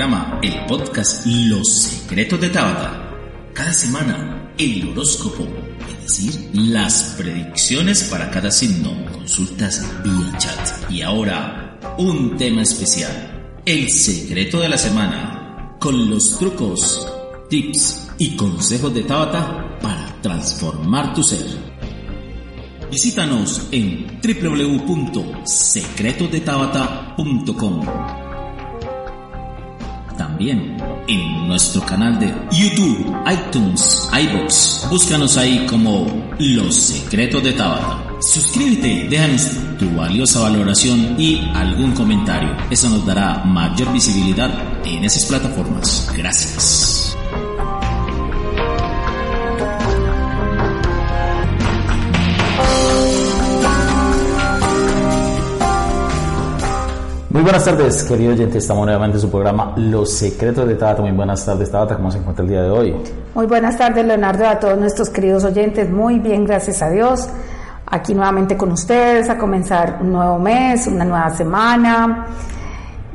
El podcast Los Secretos de Tabata. Cada semana, el horóscopo, es decir, las predicciones para cada signo, consultas vía chat. Y ahora, un tema especial, el secreto de la semana, con los trucos, tips y consejos de Tabata para transformar tu ser. Visítanos en www.secretosdetabata.com también en nuestro canal de YouTube, iTunes, iBooks. Búscanos ahí como Los Secretos de Tabata. Suscríbete, déjanos tu valiosa valoración y algún comentario. Eso nos dará mayor visibilidad en esas plataformas. Gracias. Muy buenas tardes, querido oyente. Estamos nuevamente en su programa Los Secretos de Tabata. Muy buenas tardes, Tabata. ¿Cómo se encuentra el día de hoy? Muy buenas tardes, Leonardo, a todos nuestros queridos oyentes. Muy bien, gracias a Dios. Aquí nuevamente con ustedes a comenzar un nuevo mes, una nueva semana.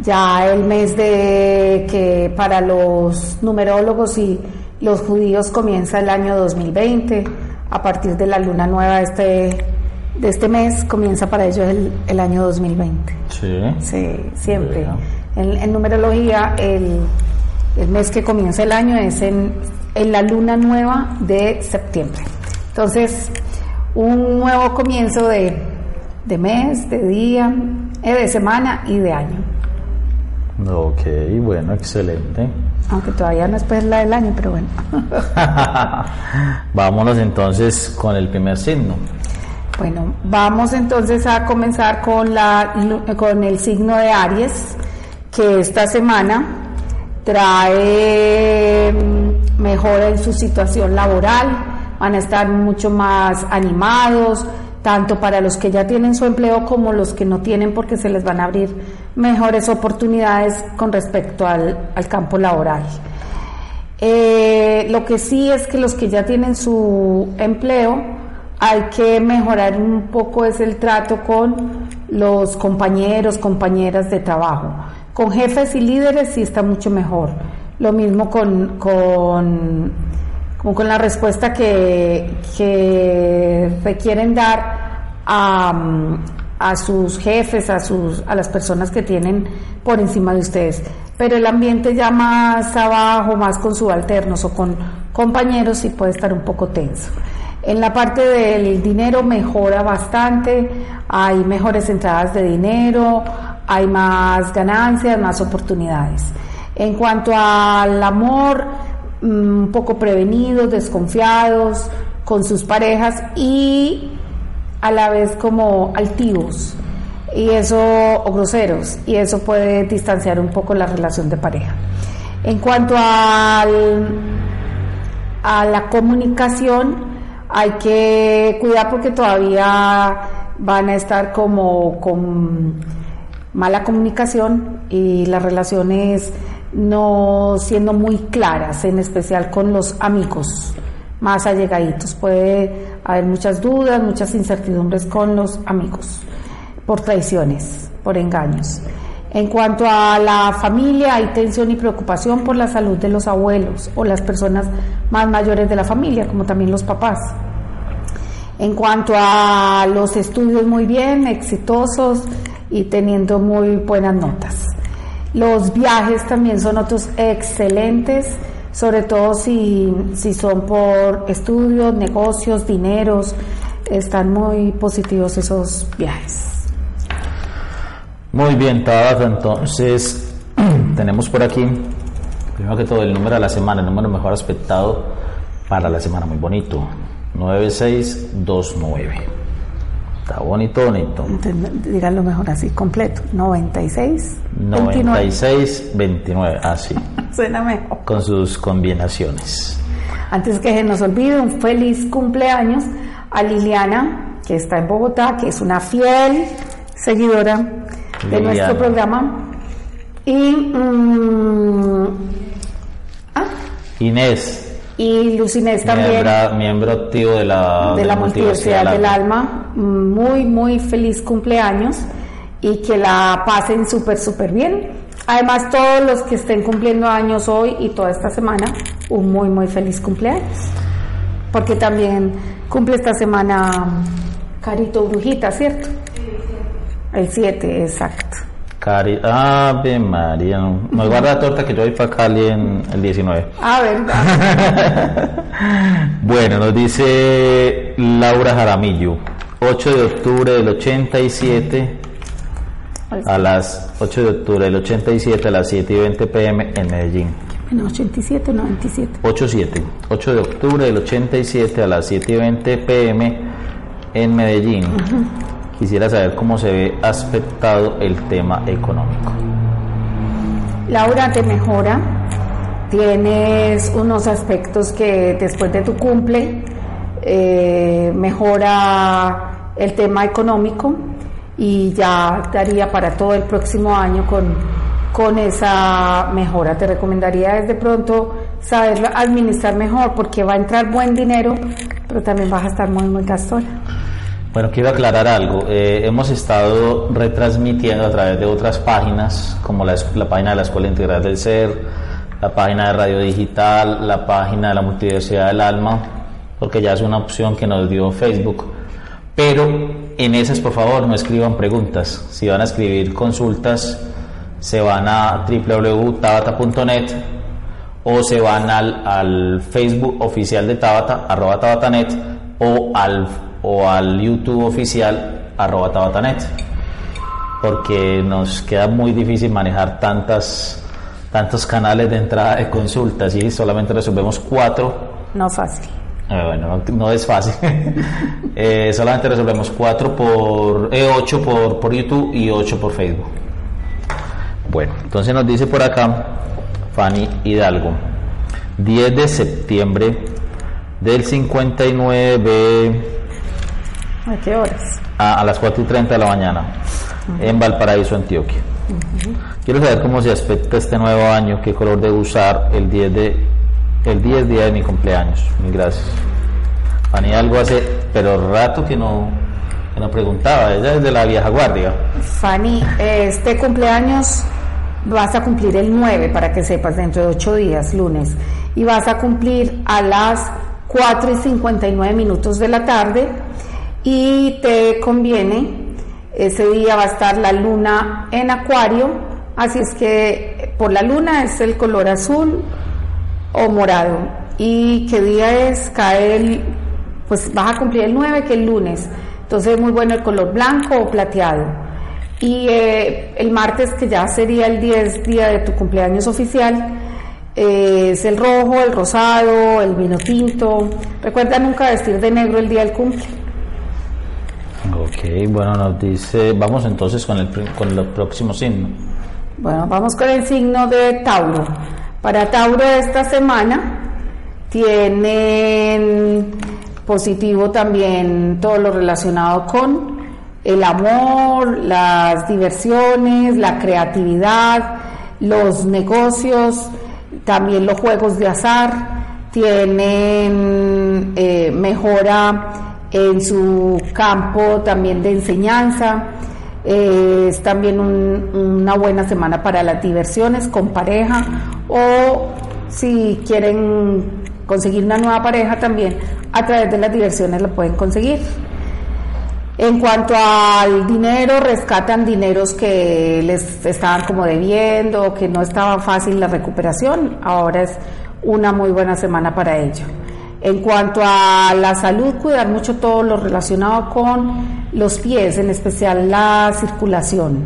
Ya el mes de que para los numerólogos y los judíos comienza el año 2020. A partir de la luna nueva este de este mes comienza para ellos el, el año 2020. Sí. Sí, siempre. En, en, numerología, el, el, mes que comienza el año es en, en, la luna nueva de septiembre. Entonces, un nuevo comienzo de, de mes, de día, eh, de semana y de año. Ok, bueno, excelente. Aunque todavía no es pues la del año, pero bueno. Vámonos entonces con el primer signo. Bueno, vamos entonces a comenzar con, la, con el signo de Aries, que esta semana trae mm, mejora en su situación laboral, van a estar mucho más animados, tanto para los que ya tienen su empleo como los que no tienen porque se les van a abrir mejores oportunidades con respecto al, al campo laboral. Eh, lo que sí es que los que ya tienen su empleo, hay que mejorar un poco es el trato con los compañeros, compañeras de trabajo. Con jefes y líderes sí está mucho mejor. Lo mismo con, con, con la respuesta que, que requieren dar a, a sus jefes, a, sus, a las personas que tienen por encima de ustedes. Pero el ambiente ya más abajo, más con subalternos o con compañeros, sí puede estar un poco tenso. En la parte del dinero mejora bastante, hay mejores entradas de dinero, hay más ganancias, más oportunidades. En cuanto al amor, mm, un poco prevenidos, desconfiados con sus parejas y a la vez como altivos y eso o groseros y eso puede distanciar un poco la relación de pareja. En cuanto a la comunicación, hay que cuidar porque todavía van a estar como con mala comunicación y las relaciones no siendo muy claras, en especial con los amigos más allegaditos. Puede haber muchas dudas, muchas incertidumbres con los amigos por traiciones, por engaños. En cuanto a la familia, hay tensión y preocupación por la salud de los abuelos o las personas más mayores de la familia, como también los papás. En cuanto a los estudios, muy bien, exitosos y teniendo muy buenas notas. Los viajes también son otros excelentes, sobre todo si, si son por estudios, negocios, dineros, están muy positivos esos viajes. Muy bien, Tabata, entonces tenemos por aquí, primero que todo, el número de la semana, el número mejor aspectado para la semana, muy bonito. 9629. Está bonito, bonito. Entonces, díganlo mejor así, completo. 96 9629, así. Suena mejor. Con sus combinaciones. Antes que se nos olvide, un feliz cumpleaños a Liliana, que está en Bogotá, que es una fiel seguidora de Liliana. nuestro programa. Y, mm, ah, Inés, y Lucinés también, miembro, miembro activo de la, de la Multiversidad del Alma. Muy, muy feliz cumpleaños y que la pasen súper, súper bien. Además, todos los que estén cumpliendo años hoy y toda esta semana, un muy, muy feliz cumpleaños. Porque también cumple esta semana Carito Brujita, ¿cierto? El 7, exacto. Cari Ave María, no, me guarda la torta que yo voy para Cali en el 19. Ah, verdad. Bueno, nos dice Laura Jaramillo, 8 de octubre del 87 a las 8 de octubre del 87 a las 7 y 20 pm en Medellín. Bueno, 87, 97. 87, 8 de octubre del 87 a las 7 y 20 pm en Medellín. Quisiera saber cómo se ve aspectado el tema económico. Laura te mejora, tienes unos aspectos que después de tu cumple eh, mejora el tema económico y ya daría para todo el próximo año con, con esa mejora. Te recomendaría desde pronto saber administrar mejor porque va a entrar buen dinero, pero también vas a estar muy, muy gastona. Bueno, quiero aclarar algo. Eh, hemos estado retransmitiendo a través de otras páginas, como la, la página de la Escuela Integral del Ser, la página de Radio Digital, la página de la Multiversidad del Alma, porque ya es una opción que nos dio Facebook. Pero en esas, por favor, no escriban preguntas. Si van a escribir consultas, se van a www.tabata.net o se van al, al Facebook oficial de Tabata, arroba tabatanet, o al, o al YouTube oficial, arroba tabatanet, porque nos queda muy difícil manejar tantas, tantos canales de entrada de consultas y solamente resolvemos cuatro. No fácil. Eh, bueno, no, no es fácil. Eh, solamente resolvemos cuatro por, eh, ocho por, por YouTube y ocho por Facebook. Bueno, entonces nos dice por acá Fanny Hidalgo, 10 de septiembre del 59 ¿A qué horas? a, a las 4 y 30 de la mañana en Valparaíso, Antioquia. Quiero saber cómo se aspecta este nuevo año, qué color debo usar el 10 de el 10 día de mi cumpleaños. Mil gracias. Fanny algo hace, pero rato que no, que no preguntaba, ella es de la vieja guardia. Fanny, este cumpleaños vas a cumplir el 9, para que sepas, dentro de 8 días, lunes, y vas a cumplir a las 4 y 59 minutos de la tarde, y te conviene, ese día va a estar la luna en acuario, así es que por la luna es el color azul o morado, y qué día es, cae el, pues vas a cumplir el 9, que es el lunes, entonces es muy bueno el color blanco o plateado. Y eh, el martes, que ya sería el 10 día de tu cumpleaños oficial, eh, es el rojo, el rosado, el vino tinto. Recuerda nunca vestir de negro el día del cumple. Ok, bueno, nos dice, vamos entonces con el, con el próximo signo. Bueno, vamos con el signo de Tauro. Para Tauro esta semana tienen positivo también todo lo relacionado con el amor, las diversiones, la creatividad, los negocios, también los juegos de azar, tienen eh, mejora en su campo también de enseñanza. Eh, es también un- una buena semana para las diversiones con pareja o si quieren conseguir una nueva pareja también a través de las diversiones lo pueden conseguir. En cuanto al dinero, rescatan dineros que les estaban como debiendo, que no estaba fácil la recuperación. Ahora es una muy buena semana para ello. En cuanto a la salud, cuidar mucho todo lo relacionado con los pies, en especial la circulación.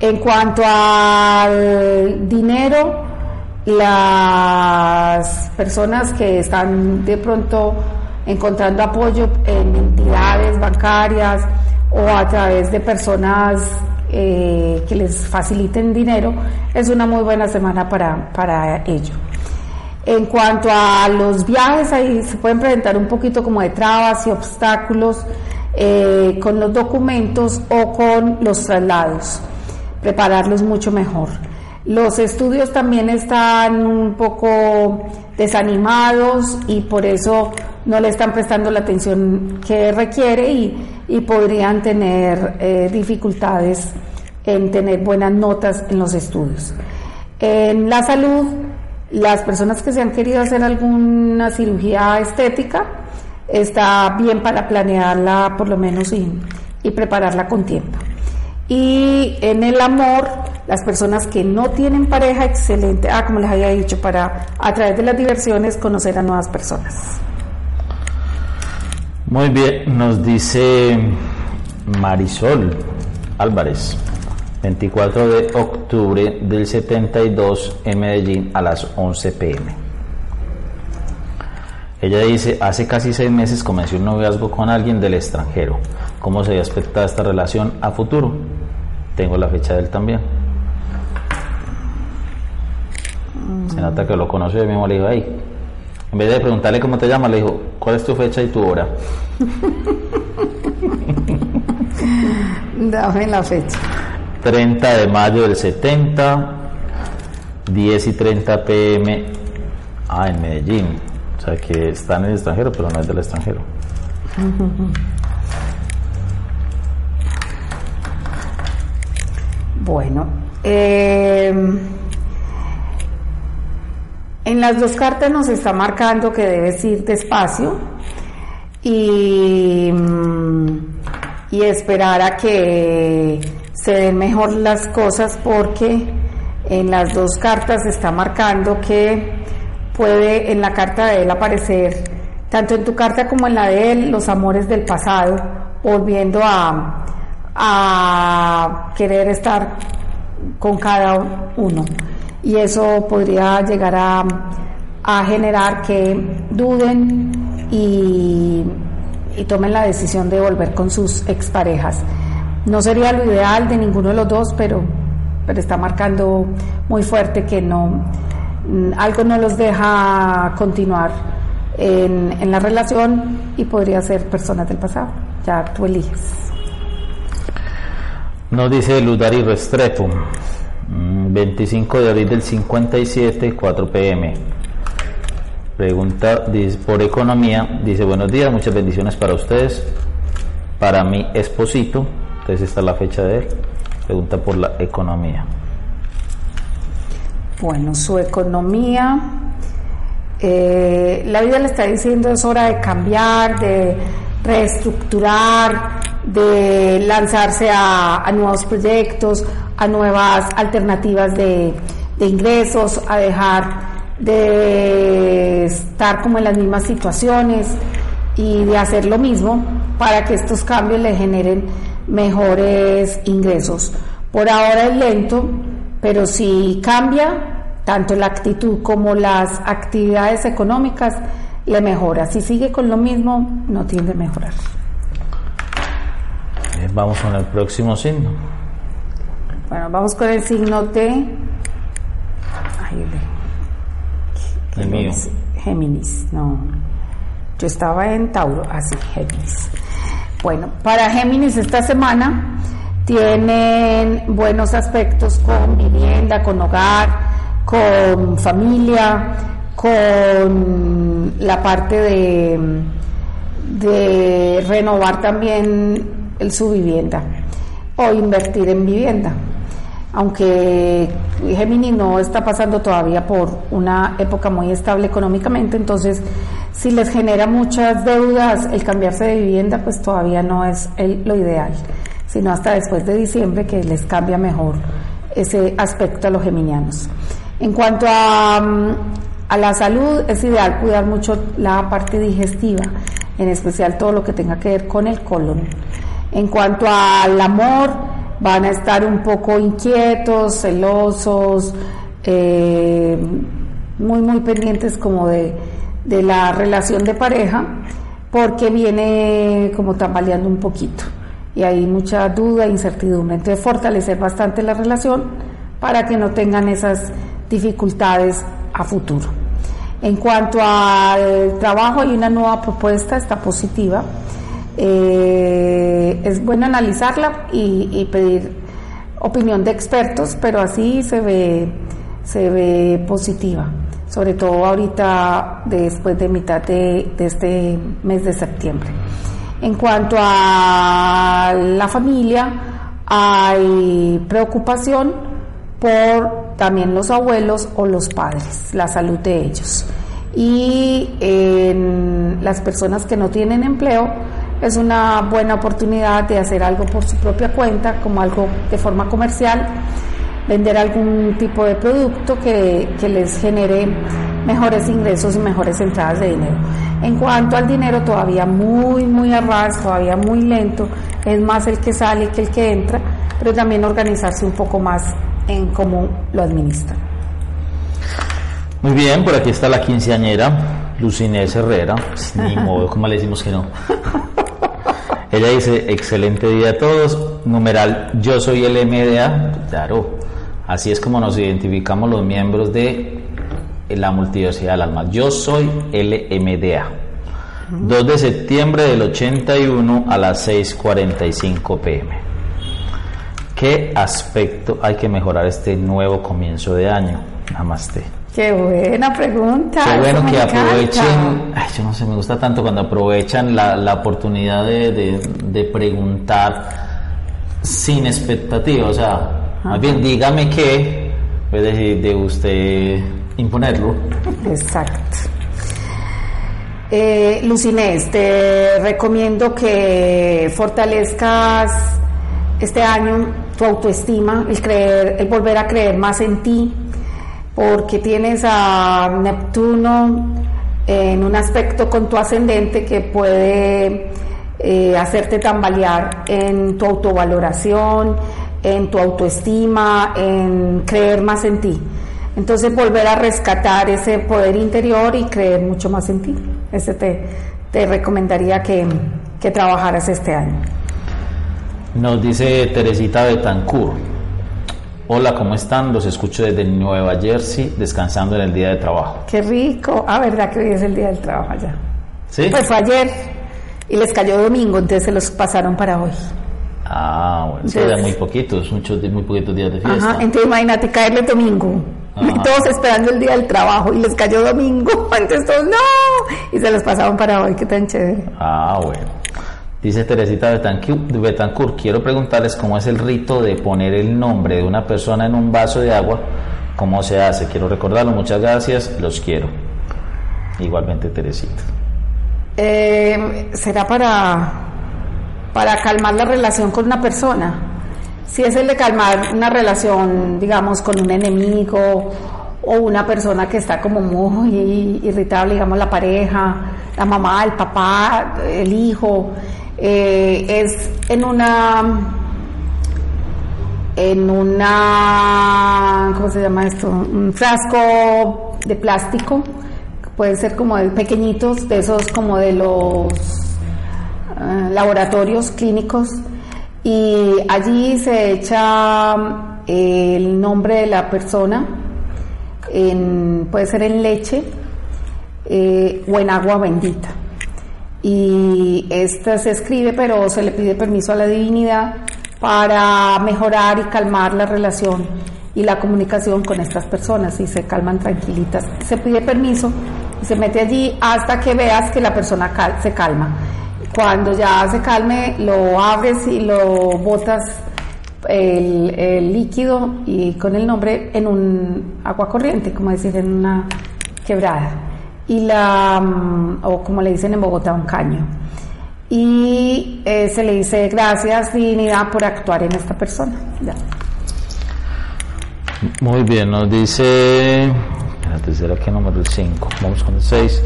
En cuanto al dinero, las personas que están de pronto encontrando apoyo en entidades bancarias o a través de personas eh, que les faciliten dinero, es una muy buena semana para, para ello. En cuanto a los viajes, ahí se pueden presentar un poquito como de trabas y obstáculos eh, con los documentos o con los traslados, prepararlos mucho mejor. Los estudios también están un poco desanimados y por eso no le están prestando la atención que requiere y, podrían tener eh, dificultades en tener buenas notas en los estudios. En la salud, las personas que se han querido hacer alguna cirugía estética, está bien para planearla por lo menos y, y prepararla con tiempo. Y en el amor, las personas que no tienen pareja, excelente, ah, como les había dicho, para a través de las diversiones conocer a nuevas personas. Muy bien, nos dice Marisol Álvarez. 24 de octubre del 72 en Medellín a las 11 pm. Ella dice, hace casi seis meses comencé un noviazgo con alguien del extranjero. ¿Cómo se aspecta esta relación a futuro? Tengo la fecha de él también. Se nota que lo conoce, yo mismo le dijo, ahí. En vez de preguntarle cómo te llamas, le dijo, ¿cuál es tu fecha y tu hora? Dame la fecha. 30 de mayo del 70, 10 y 30 pm, ah, en Medellín. O sea que está en el extranjero, pero no es del extranjero. Bueno, eh, en las dos cartas nos está marcando que debes ir despacio y, mm, y esperar a que se den mejor las cosas porque en las dos cartas está marcando que puede en la carta de él aparecer, tanto en tu carta como en la de él, los amores del pasado, volviendo a, querer estar con cada uno. Y eso podría llegar a, a generar que duden y, y tomen la decisión de volver con sus exparejas. No sería lo ideal de ninguno de los dos, pero, pero está marcando muy fuerte que no mm, algo no los deja continuar en, en la relación y podría ser personas del pasado. Ya tú eliges. Nos dice Ludari Restrepo, 25 mm, de abril del 57, 4 pm. Pregunta dice, por economía, dice buenos días, muchas bendiciones para ustedes, para mi esposito, entonces esta es la fecha de él. Pregunta por la economía. Bueno, su economía, eh, la vida le está diciendo es hora de cambiar, de reestructurar, de lanzarse a, nuevos proyectos, a nuevas alternativas de ingresos, a dejar de estar como en las mismas situaciones y de hacer lo mismo para que estos cambios le generen mejores ingresos. Por ahora es lento, pero si cambia, tanto la actitud como las actividades económicas, le mejora. Si sigue con lo mismo, no tiende a mejorar. vamos con el próximo signo. Bueno, vamos con el signo de... el mío. Géminis, no. Yo estaba en Tauro, así, Géminis. Bueno, para Géminis esta semana tienen buenos aspectos con vivienda, con hogar, con familia, con la parte de, renovar también el, su vivienda o invertir en vivienda. Aunque Géminis no está pasando todavía por una época muy estable económicamente, entonces si les genera muchas deudas el cambiarse de vivienda, pues todavía no es lo ideal, sino hasta después de diciembre que les cambia mejor ese aspecto a los geminianos. En cuanto a, mm, a la salud, es ideal cuidar mucho la parte digestiva, en especial todo lo que tenga que ver con el colon. En cuanto al amor, van a estar un poco inquietos, celosos, eh, muy, muy pendientes como de de la relación de pareja, porque viene como tambaleando un poquito y hay mucha duda incertidumbre. Entonces fortalecer bastante la relación para que no tengan esas dificultades a futuro. En cuanto al trabajo, hay una nueva propuesta, está positiva. Eh, es bueno analizarla y, pedir opinión de expertos, pero así se ve, se ve positiva, sobre todo ahorita después de mitad de, este mes de septiembre. En cuanto a la familia, hay preocupación por también los abuelos o los padres, la salud de ellos. Y las personas que no tienen empleo, es una buena oportunidad de hacer algo por su propia cuenta, como algo de forma comercial, vender algún tipo de producto que, que les genere mejores ingresos y mejores entradas de dinero. En cuanto al dinero, todavía muy, muy a ras, todavía muy lento, es más el que sale que el que entra, pero también organizarse un poco más en cómo lo administran. Muy bien, por aquí está la quinceañera, Lucinés Herrera, ni modo, como le decimos que no. Ella dice, excelente día a todos, numeral, yo soy el MDA, claro, así es como nos identificamos los miembros de la multiversidad del alma. Yo soy LMDA. 2 de septiembre del 81 a las 6.45 pm. ¿Qué aspecto hay que mejorar este nuevo comienzo de año? Namaste. Qué buena pregunta. Qué bueno que aprovechen, ay, yo no sé, me gusta tanto cuando aprovechan la, la oportunidad de, de, de, preguntar sin expectativa, o sea, Ajá. más bien dígame qué, vez de, de usted imponerlo. Exacto. Eh, Lucinés, te recomiendo que fortalezcas este año tu autoestima, el creer, el volver a creer más en ti, porque tienes a Neptuno en un aspecto con tu ascendente que puede eh, hacerte tambalear en tu autovaloración, en tu autoestima, en creer más en ti. Entonces volver a rescatar ese poder interior y creer mucho más en ti. Ese te, te recomendaría que, que trabajaras este año. Nos dice Teresita Betancourt. Hola, ¿cómo están? Los escucho desde Nueva Jersey, descansando en el día de trabajo. Qué rico. Ah, ¿verdad que hoy es el día del trabajo allá? Sí. Pues fue ayer y les cayó domingo, entonces se los pasaron para hoy. Ah, bueno, entonces, muy poquitos, muchos, muy poquitos días de fiesta. Ajá, entonces imagínate caerle domingo. Ajá. Todos esperando el día del trabajo y les cayó domingo, entonces todos no, y se los pasaron para hoy, qué tan chévere. Ah, bueno. Dice Teresita Betancourt, quiero preguntarles cómo es el rito de poner el nombre de una persona en un vaso de agua, cómo se hace. Quiero recordarlo, muchas gracias, los quiero. Igualmente Teresita. Eh, será para, para calmar la relación con una persona. Si es el de calmar una relación, digamos, con un enemigo o una persona que está como muy irritable, digamos, la pareja, la mamá, el papá, el hijo, eh, es en una en una ¿cómo se llama esto? un frasco de plástico. Pueden ser como de pequeñitos de esos como de los uh, laboratorios clínicos. Y allí se echa el nombre de la persona en, puede ser en leche eh, o en agua bendita y esta se escribe pero se le pide permiso a la divinidad para mejorar y calmar la relación y la comunicación con estas personas y se calman tranquilitas. Se pide permiso y se mete allí hasta que veas que la persona cal se calma. Cuando ya se calme, lo abres y lo botas el, el, líquido y con el nombre en un agua corriente, como decir, en una quebrada y la, o como le dicen en Bogotá, un caño. Y eh, se le dice gracias divinidad por actuar en esta persona. Ya. Muy bien, nos dice, espérate, ¿será que número 5? Vamos con el 6.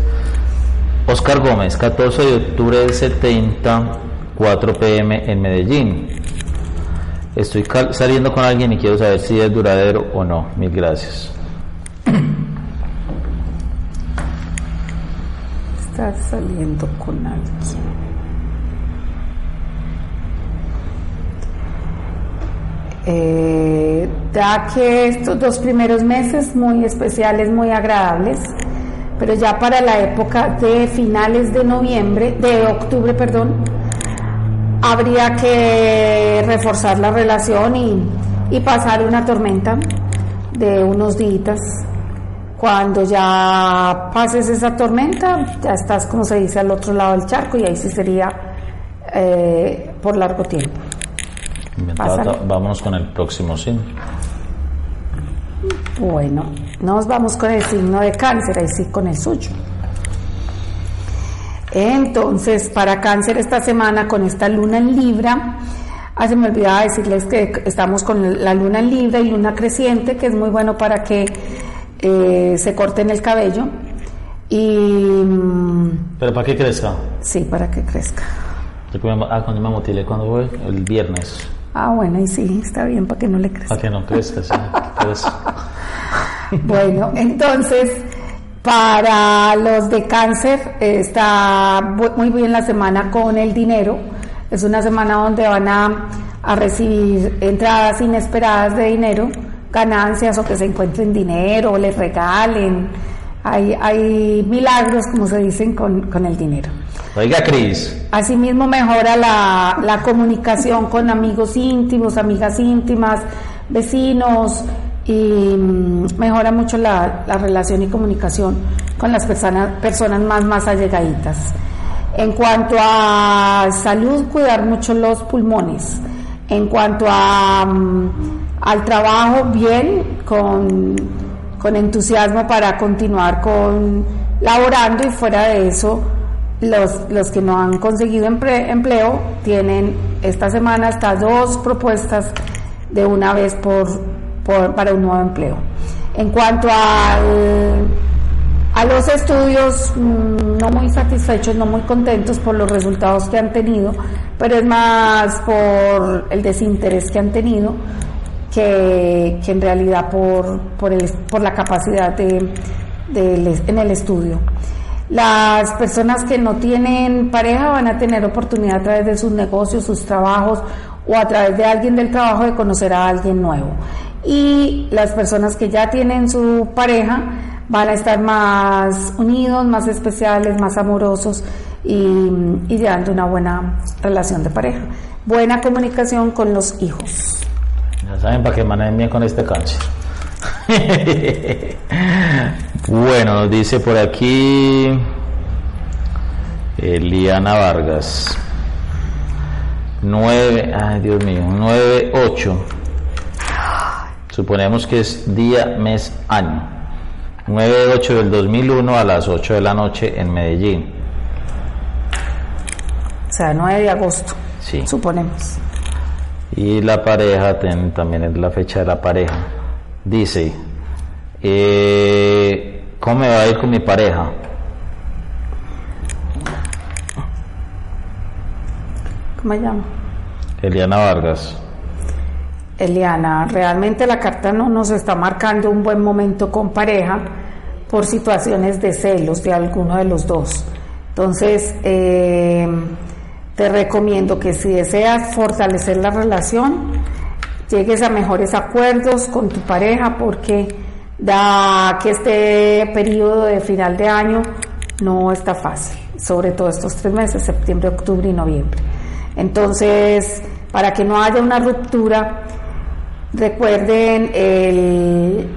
Oscar Gómez, 14 de octubre del 70, 4 pm en Medellín. Estoy saliendo con alguien y quiero saber si es duradero o no. Mil gracias. Saliendo con alguien. Eh, da que estos dos primeros meses muy especiales, muy agradables, pero ya para la época de finales de noviembre, de octubre, perdón, habría que reforzar la relación y pasar una tormenta de unos días. Cuando ya pases esa tormenta, ya estás, como se dice, al otro lado del charco y ahí sí sería eh, por largo tiempo. Vámonos con el próximo signo. Bueno, nos vamos con el signo de cáncer, ahí sí con el suyo. Entonces, para cáncer esta semana con esta luna en Libra, ah, se me olvidaba decirles que estamos con la luna en Libra y luna creciente, que es muy bueno para que eh, se corten el cabello. Y mm, ¿Pero para qué crezca? sí, para que crezca. Que Ah, cuando me motilé, cuando fue? El viernes. Ah, bueno, y sí, está bien para que no le crezca. Para que no crezca, sí. Bueno, entonces, para los de cáncer está muy bien la semana con el dinero. Es una semana donde van a, a recibir entradas inesperadas de dinero, ganancias o que se encuentren dinero o les regalen. Hay, hay milagros, como se dicen, con, con el dinero. Oiga, Cris. Asimismo mejora la, la comunicación con amigos íntimos, amigas íntimas, vecinos y mm, mejora mucho la, la relación y comunicación con las personas, personas más, más allegaditas. En cuanto a salud, cuidar mucho los pulmones. En cuanto a, mm, al trabajo, bien, con, con entusiasmo para continuar con laborando y fuera de eso, los, los que no han conseguido empleo tienen esta semana hasta dos propuestas de una vez por, por- para un nuevo empleo. En cuanto al, a los estudios, mm, no muy satisfechos, no muy contentos por los resultados que han tenido, pero es más por el desinterés que han tenido que, en realidad por, por, el- por la capacidad de, en el estudio. Las personas que no tienen pareja van a tener oportunidad a través de sus negocios, sus trabajos o a través de alguien del trabajo de conocer a alguien nuevo. Y las personas que ya tienen su pareja van a estar más unidos, más especiales, más amorosos y, y llevando una buena relación de pareja. Buena comunicación con los hijos. Ya saben para que manejen bien con este cáncer. bueno, nos dice por aquí Eliana Vargas. 9, ay Dios mío, 9, 8. Suponemos que es día, mes, año. 9 de 8 del 2001 a las 8 de la noche en Medellín. O sea, 9 de agosto, Sí. suponemos. Y la pareja, ten- también es la fecha de la pareja. Dice, eh, ¿cómo me va a ir con mi pareja? ¿Cómo se llama? Eliana Vargas. Eliana, realmente la carta no nos está marcando un buen momento con pareja por situaciones de celos de alguno de los dos. Entonces, eh, te recomiendo que si deseas fortalecer la relación, llegues a mejores acuerdos con tu pareja porque da que este periodo de final de año no está fácil, sobre todo estos tres meses, septiembre, octubre y noviembre. Entonces, para que no haya una ruptura, recuerden el,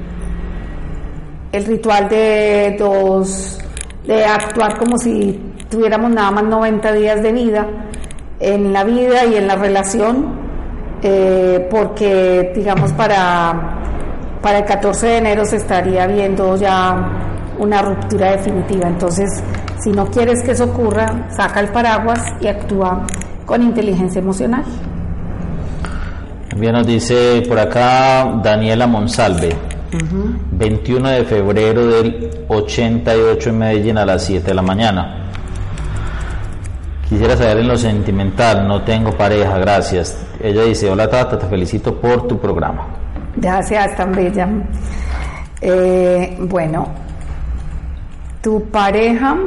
el ritual de dos, de actuar como si tuviéramos nada más 90 días de vida en la vida y en la relación, eh, porque digamos para, para el 14 de enero se estaría viendo ya una ruptura definitiva. Entonces, si no quieres que eso ocurra, saca el paraguas y actúa con inteligencia emocional. Bien, nos dice por acá Daniela Monsalve. 21 de febrero del 88 en Medellín a las 7 de la mañana. Quisiera saber en lo sentimental, no tengo pareja, gracias. Ella dice, hola Tata, te felicito por tu programa. Gracias, tan bella. Eh, bueno, tu pareja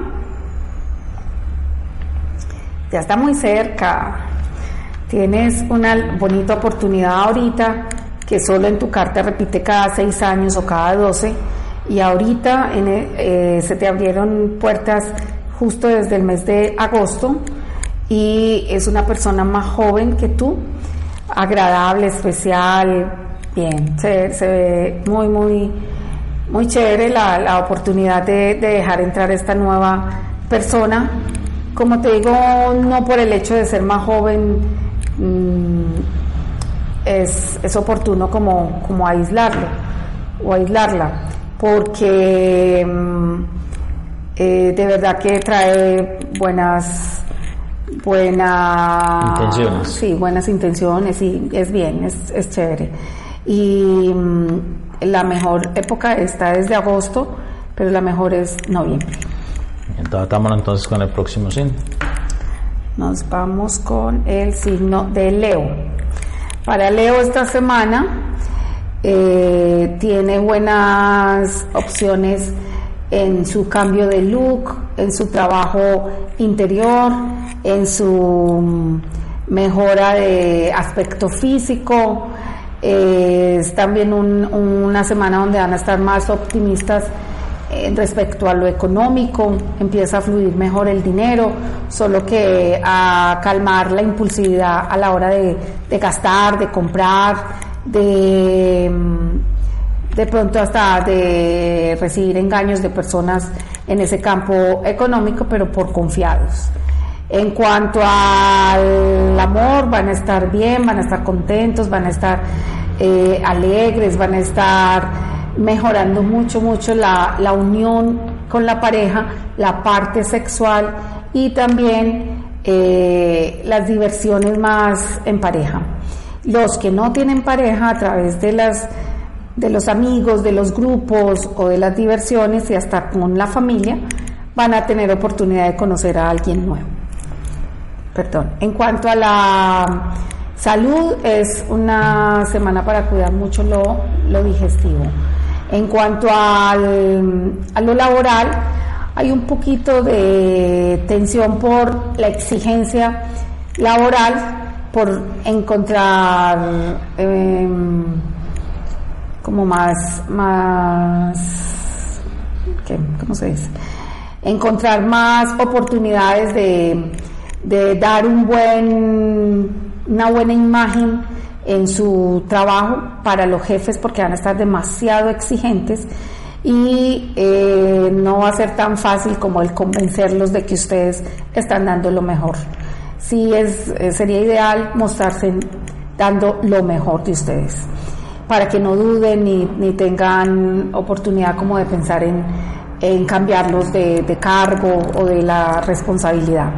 ya está muy cerca. Tienes una bonita oportunidad ahorita que solo en tu carta repite cada seis años o cada doce. Y ahorita eh, se te abrieron puertas justo desde el mes de agosto. Y es una persona más joven que tú, agradable, especial, bien, se, ve muy, muy, muy chévere la, oportunidad de, dejar entrar esta nueva persona. Como te digo, no por el hecho de ser más joven mm, es, es, oportuno como, como aislarlo o aislarla, porque mm, eh, de verdad que trae buenas buenas intenciones. Sí, buenas intenciones y es bien, es, es chévere. Y mm, la mejor época está desde agosto, pero la mejor es noviembre. Entonces, estamos entonces con el próximo signo. Nos vamos con el signo de Leo. Para Leo esta semana eh, tiene buenas opciones en su cambio de look, en su trabajo interior, en su mm, mejora de aspecto físico. Eh, es también una semana donde van a estar más optimistas eh, respecto a lo económico, empieza a fluir mejor el dinero, solo que a calmar la impulsividad a la hora de, de gastar, de comprar, de mm, de pronto hasta de recibir engaños de personas en ese campo económico, pero por confiados. En cuanto al amor, van a estar bien, van a estar contentos, van a estar eh, alegres, van a estar mejorando mucho, mucho la, la, unión con la pareja, la parte sexual y también eh, las diversiones más en pareja. Los que no tienen pareja a través de las de los amigos, de los grupos o de las diversiones y hasta con la familia, van a tener oportunidad de conocer a alguien nuevo. Perdón. En cuanto a la salud, es una semana para cuidar mucho lo, lo digestivo. En cuanto al, a lo laboral, hay un poquito de tensión por la exigencia laboral, por encontrar... Eh, como más, más, ¿cómo se dice? Encontrar más oportunidades de, de dar un buen, una buena imagen en su trabajo para los jefes porque van a estar demasiado exigentes y eh, no va a ser tan fácil como el convencerlos de que ustedes están dando lo mejor. Sí es, eh, sería ideal mostrarse dando lo mejor de ustedes para que no duden ni, ni tengan oportunidad como de pensar en, en cambiarlos de, de, cargo o de la responsabilidad.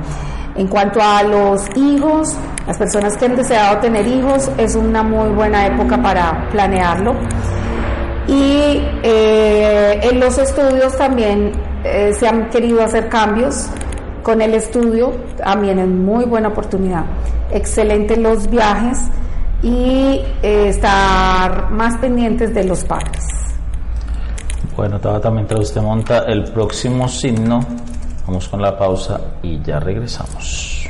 En cuanto a los hijos, las personas que han deseado tener hijos, es una muy buena época para planearlo. Y eh, en los estudios también eh, se han querido hacer cambios con el estudio, también es muy buena oportunidad. Excelente los viajes y eh, estar más pendientes de los parques. Bueno, Tabata, mientras usted monta el próximo signo, vamos con la pausa y ya regresamos.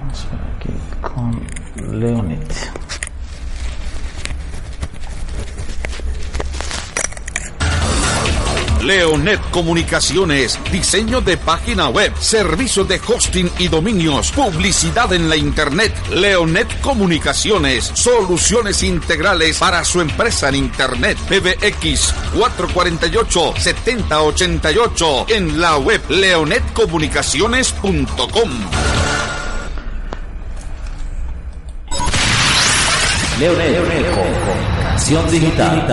Vamos a ver aquí Leonete. Leonet Comunicaciones, diseño de página web, servicio de hosting y dominios, publicidad en la internet. Leonet Comunicaciones, soluciones integrales para su empresa en internet. PBX 448-7088 en la web leonetcomunicaciones.com. Leonet, Comunicación Digital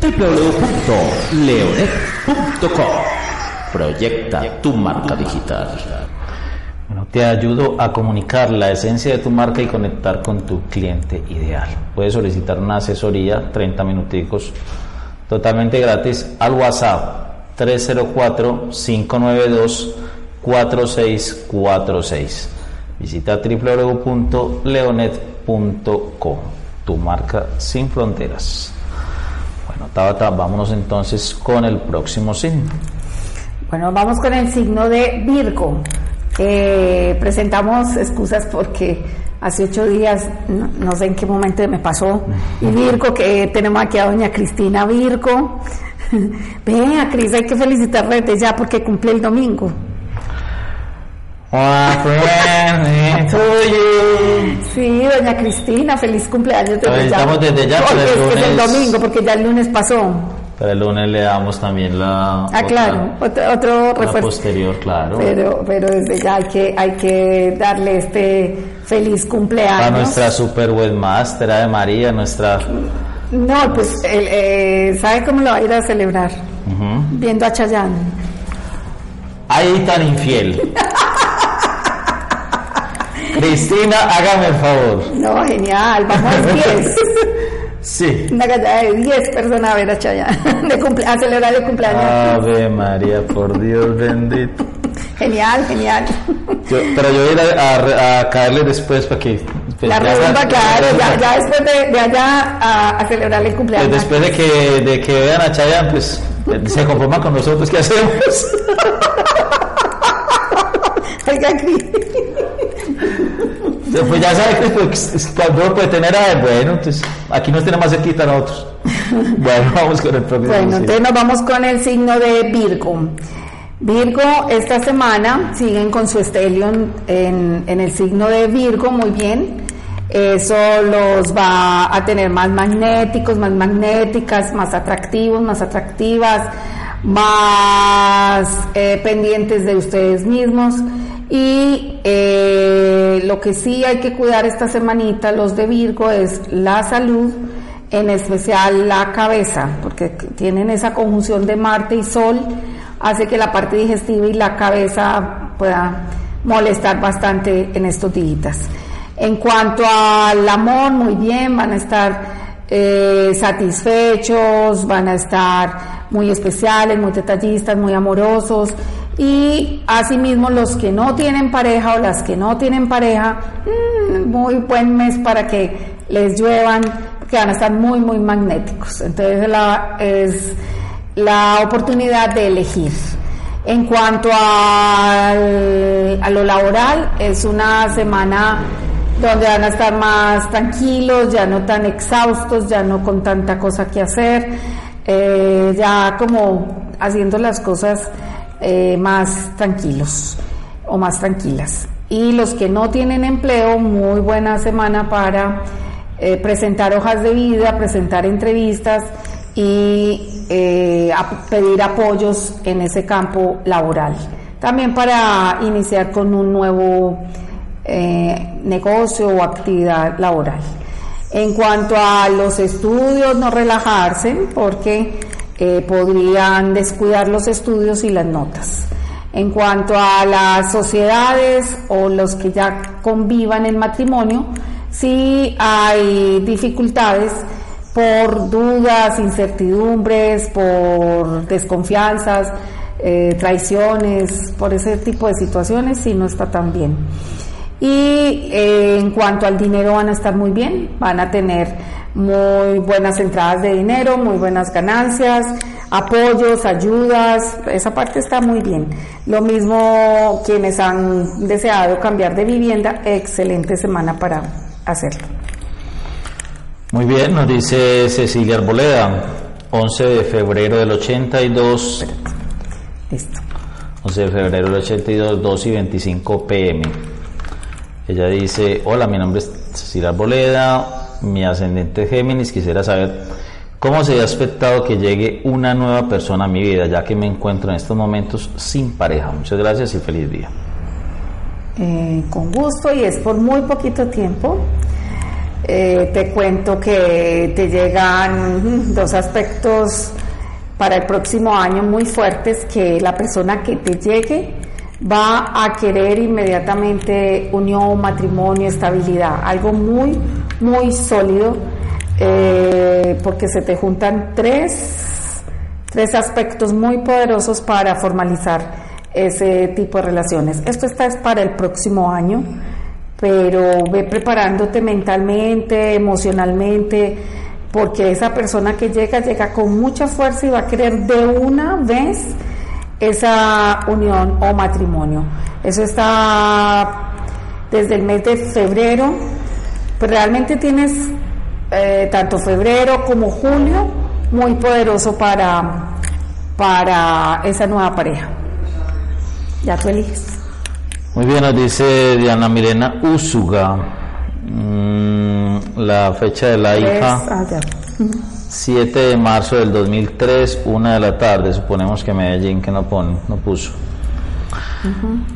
www.leonet.com. Proyecta tu marca digital. Bueno, te ayudo a comunicar la esencia de tu marca y conectar con tu cliente ideal. Puedes solicitar una asesoría, 30 minuticos, totalmente gratis al WhatsApp 304-592-4646. Visita www.leonet.com. Tu marca sin fronteras. Tabata, vámonos entonces con el próximo signo. Bueno, vamos con el signo de Virgo. Eh, presentamos excusas porque hace ocho días, no, sé en qué momento me pasó, y Virgo, que tenemos aquí a doña Cristina Virgo. Vea, Cris, hay que felicitarle desde ya porque cumple el domingo. Sí, doña Cristina, feliz cumpleaños desde ya. Estamos desde ya, porque es, es el domingo, porque ya el lunes pasó. Pero el lunes le damos también la. Ah, claro, otro, refuerzo. posterior, claro. Pero, pero desde ya hay que, hay que darle este feliz cumpleaños. A nuestra super webmaster, de María, nuestra. No, pues, eh, ¿sabe cómo lo va a ir a celebrar? Viendo a Chayanne. Ahí tan infiel. Cristina, hágame el favor. No, genial, vamos a 10. Sí. Una gallada de 10 personas a ver a Chayanne, de a celebrar el cumpleaños. Ave María, por Dios bendito. Genial, genial. pero yo voy a ir a, caerle después para que... Pues, la rumba, claro, ya, ya, después de, de allá a, celebrar el cumpleaños. Pues después de que, de que vean a Chayanne, pues se conforman con nosotros, ¿qué hacemos? Pues ya sabes que pues, cuando puede tener a él, bueno, entonces aquí nos tenemos más cerquita nosotros. Bueno, vamos con el próximo. Bueno, entonces nos vamos con el signo de Virgo. Virgo, esta semana siguen con su estelion en, en el signo de Virgo, muy bien. Eso los va a tener más magnéticos, más magnéticas, más atractivos, más atractivas, más eh, pendientes de ustedes mismos. Y eh, lo que sí hay que cuidar esta semanita, los de Virgo, es la salud, en especial la cabeza, porque tienen esa conjunción de Marte y Sol, hace que la parte digestiva y la cabeza pueda molestar bastante en estos días. En cuanto al amor, muy bien, van a estar eh, satisfechos, van a estar muy especiales, muy detallistas, muy amorosos y asimismo los que no tienen pareja o las que no tienen pareja, mm, muy buen mes para que les lluevan, que van a estar muy, muy magnéticos. Entonces es la oportunidad de elegir. En cuanto a lo laboral, es una semana donde van a estar más tranquilos, ya no tan exhaustos, ya no con tanta cosa que hacer, eh, ya como haciendo las cosas eh, más tranquilos o más tranquilas. Y los que no tienen empleo, muy buena semana para eh, presentar hojas de vida, presentar entrevistas y eh, pedir apoyos en ese campo laboral. También para iniciar con un nuevo negocio o actividad laboral. En cuanto a los estudios, no relajarse porque eh, podrían descuidar los estudios y las notas. En cuanto a las sociedades o los que ya convivan en matrimonio, sí hay dificultades por dudas, incertidumbres, por desconfianzas, eh, traiciones, por ese tipo de situaciones, sí no está tan bien. Y eh, en cuanto al dinero van a estar muy bien, van a tener muy buenas entradas de dinero, muy buenas ganancias, apoyos, ayudas, esa parte está muy bien. Lo mismo quienes han deseado cambiar de vivienda, excelente semana para hacerlo. Muy bien, nos dice Cecilia Arboleda, 11 de febrero del 82. Listo. 11 de febrero del 82, 2 y 25 pm. Ella dice, hola, mi nombre es Cecilia Arboleda, mi ascendente Géminis, quisiera saber cómo se ha expectado que llegue una nueva persona a mi vida, ya que me encuentro en estos momentos sin pareja. Muchas gracias y feliz día. Eh, con gusto y es por muy poquito tiempo. Eh, te cuento que te llegan dos aspectos para el próximo año muy fuertes que la persona que te llegue va a querer inmediatamente unión, matrimonio, estabilidad, algo muy, muy sólido, eh, porque se te juntan tres, tres aspectos muy poderosos para formalizar ese tipo de relaciones. Esto está es para el próximo año, pero ve preparándote mentalmente, emocionalmente, porque esa persona que llega llega con mucha fuerza y va a querer de una vez esa unión o matrimonio. Eso está desde el mes de febrero, pero realmente tienes eh, tanto febrero como julio muy poderoso para, para esa nueva pareja. Ya tú eliges. Muy bien, nos dice Diana Mirena Usuga, mm, la fecha de la hija. Ah, ya. 7 de marzo del 2003, una de la tarde, suponemos que Medellín, que no, pone, no puso.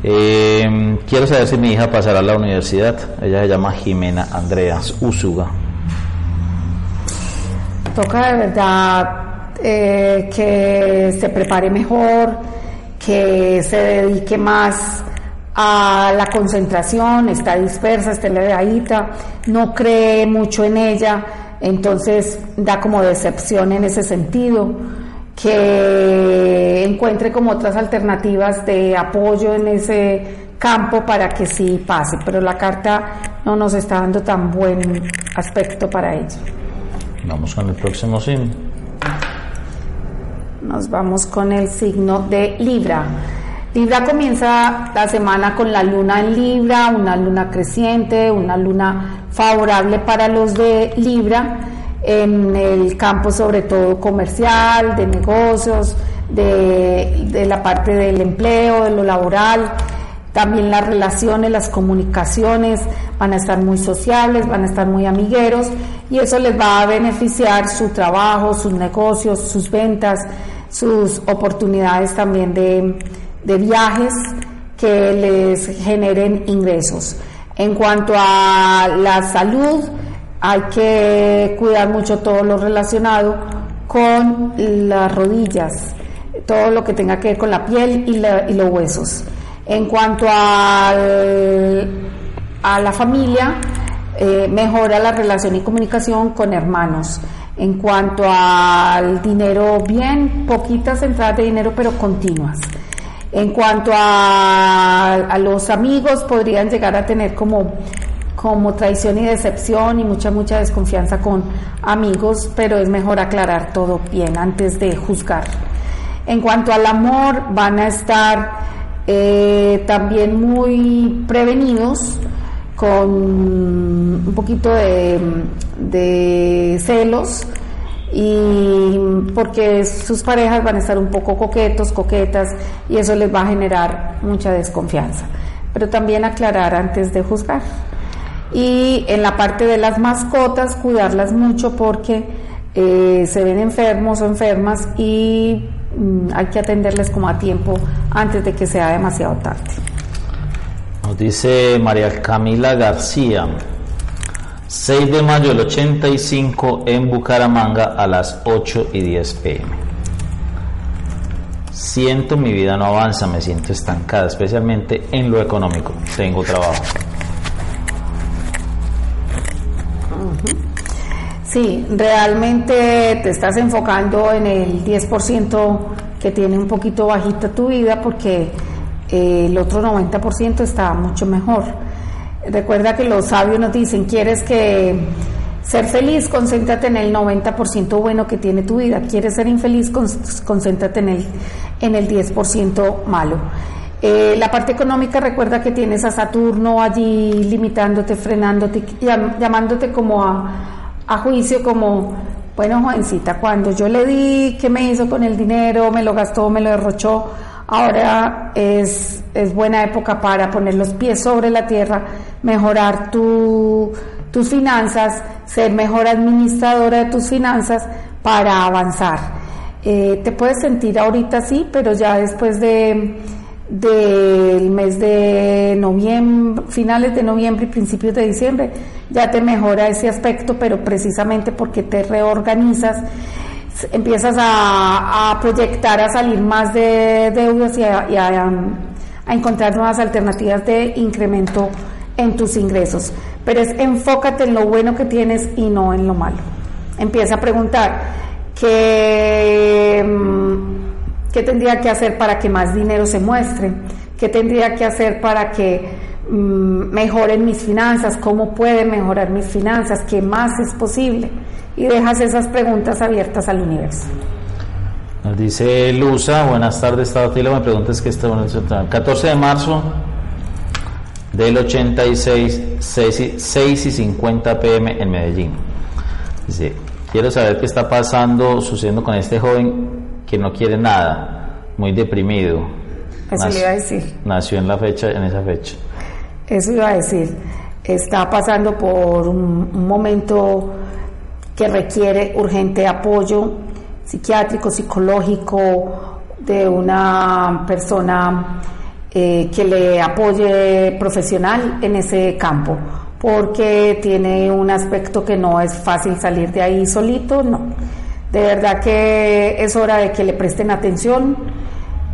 Eh, quiero saber si mi hija pasará a la universidad. Ella se llama Jimena Andreas Usuga. Toca de verdad eh, que se prepare mejor, que se dedique más a la concentración, está dispersa, está levedadita, no cree mucho en ella, entonces da como decepción en ese sentido, que encuentre como otras alternativas de apoyo en ese campo para que sí pase, pero la carta no nos está dando tan buen aspecto para ella. Vamos con el próximo signo. Nos vamos con el signo de Libra. Libra comienza la semana con la luna en Libra, una luna creciente, una luna favorable para los de Libra en el campo sobre todo comercial, de negocios, de, de la parte del empleo, de lo laboral. También las relaciones, las comunicaciones van a estar muy sociables, van a estar muy amigueros y eso les va a beneficiar su trabajo, sus negocios, sus ventas, sus oportunidades también de, de viajes que les generen ingresos. En cuanto a la salud, hay que cuidar mucho todo lo relacionado con las rodillas, todo lo que tenga que ver con la piel y, los huesos. En cuanto al- a la familia, eh, mejora la relación y comunicación con hermanos. En cuanto al dinero, bien, poquitas entradas de dinero, pero continuas. En cuanto a, a los amigos, podrían llegar a tener como, como traición y decepción y mucha, mucha desconfianza con amigos, pero es mejor aclarar todo bien antes de juzgar. En cuanto al amor, van a estar eh, también muy prevenidos con un poquito de, de celos y porque sus parejas van a estar un poco coquetos, coquetas y eso les va a generar mucha desconfianza. Pero también aclarar antes de juzgar. Y en la parte de las mascotas, cuidarlas mucho porque eh, se ven enfermos o enfermas y mm, hay que atenderles como a tiempo antes de que sea demasiado tarde. Nos dice María Camila García, 6 de mayo del 85 en Bucaramanga a las 8 y 10 pm. Siento mi vida no avanza, me siento estancada, especialmente en lo económico. Tengo trabajo. Sí, realmente te estás enfocando en el 10% que tiene un poquito bajita tu vida porque eh, el otro 90% está mucho mejor. Recuerda que los sabios nos dicen, quieres que ser feliz, concéntrate en el 90% bueno que tiene tu vida. Quieres ser infeliz, con- concéntrate en el, en el 10% malo. Eh, la parte económica, recuerda que tienes a Saturno allí limitándote, frenándote, llam- llamándote como a, a juicio, como, bueno, jovencita, cuando yo le di, ¿qué me hizo con el dinero? Me lo gastó, me lo derrochó. Ahora es, es buena época para poner los pies sobre la tierra, mejorar tu, tus finanzas, ser mejor administradora de tus finanzas para avanzar. Eh, te puedes sentir ahorita sí, pero ya después de del mes de noviembre, finales de noviembre y principios de diciembre, ya te mejora ese aspecto, pero precisamente porque te reorganizas, empiezas a, proyectar a salir más de deudas y, a, a, a encontrar nuevas alternativas de incremento en tus ingresos. Pero es enfócate en lo bueno que tienes y no en lo malo. Empieza a preguntar qué, mm, qué tendría que hacer para que más dinero se muestre, qué tendría que hacer para que mm, mejoren mis finanzas, cómo pueden mejorar mis finanzas, qué más es posible. Y dejas esas preguntas abiertas al universo. Nos dice Luza, buenas tardes, Tabatila, me preguntas que está 14 de marzo del 86, 6 y 50 pm en Medellín. Dice, quiero saber qué está pasando, sucediendo con este joven que no quiere nada, muy deprimido. Eso le iba a decir. Nació en la fecha, en esa fecha. Eso iba a decir. Está pasando por un, un momento que requiere urgente apoyo psiquiátrico, psicológico de una persona eh, que le apoye profesional en ese campo, porque tiene un aspecto que no es fácil salir de ahí solito, no. De verdad que es hora de que le presten atención.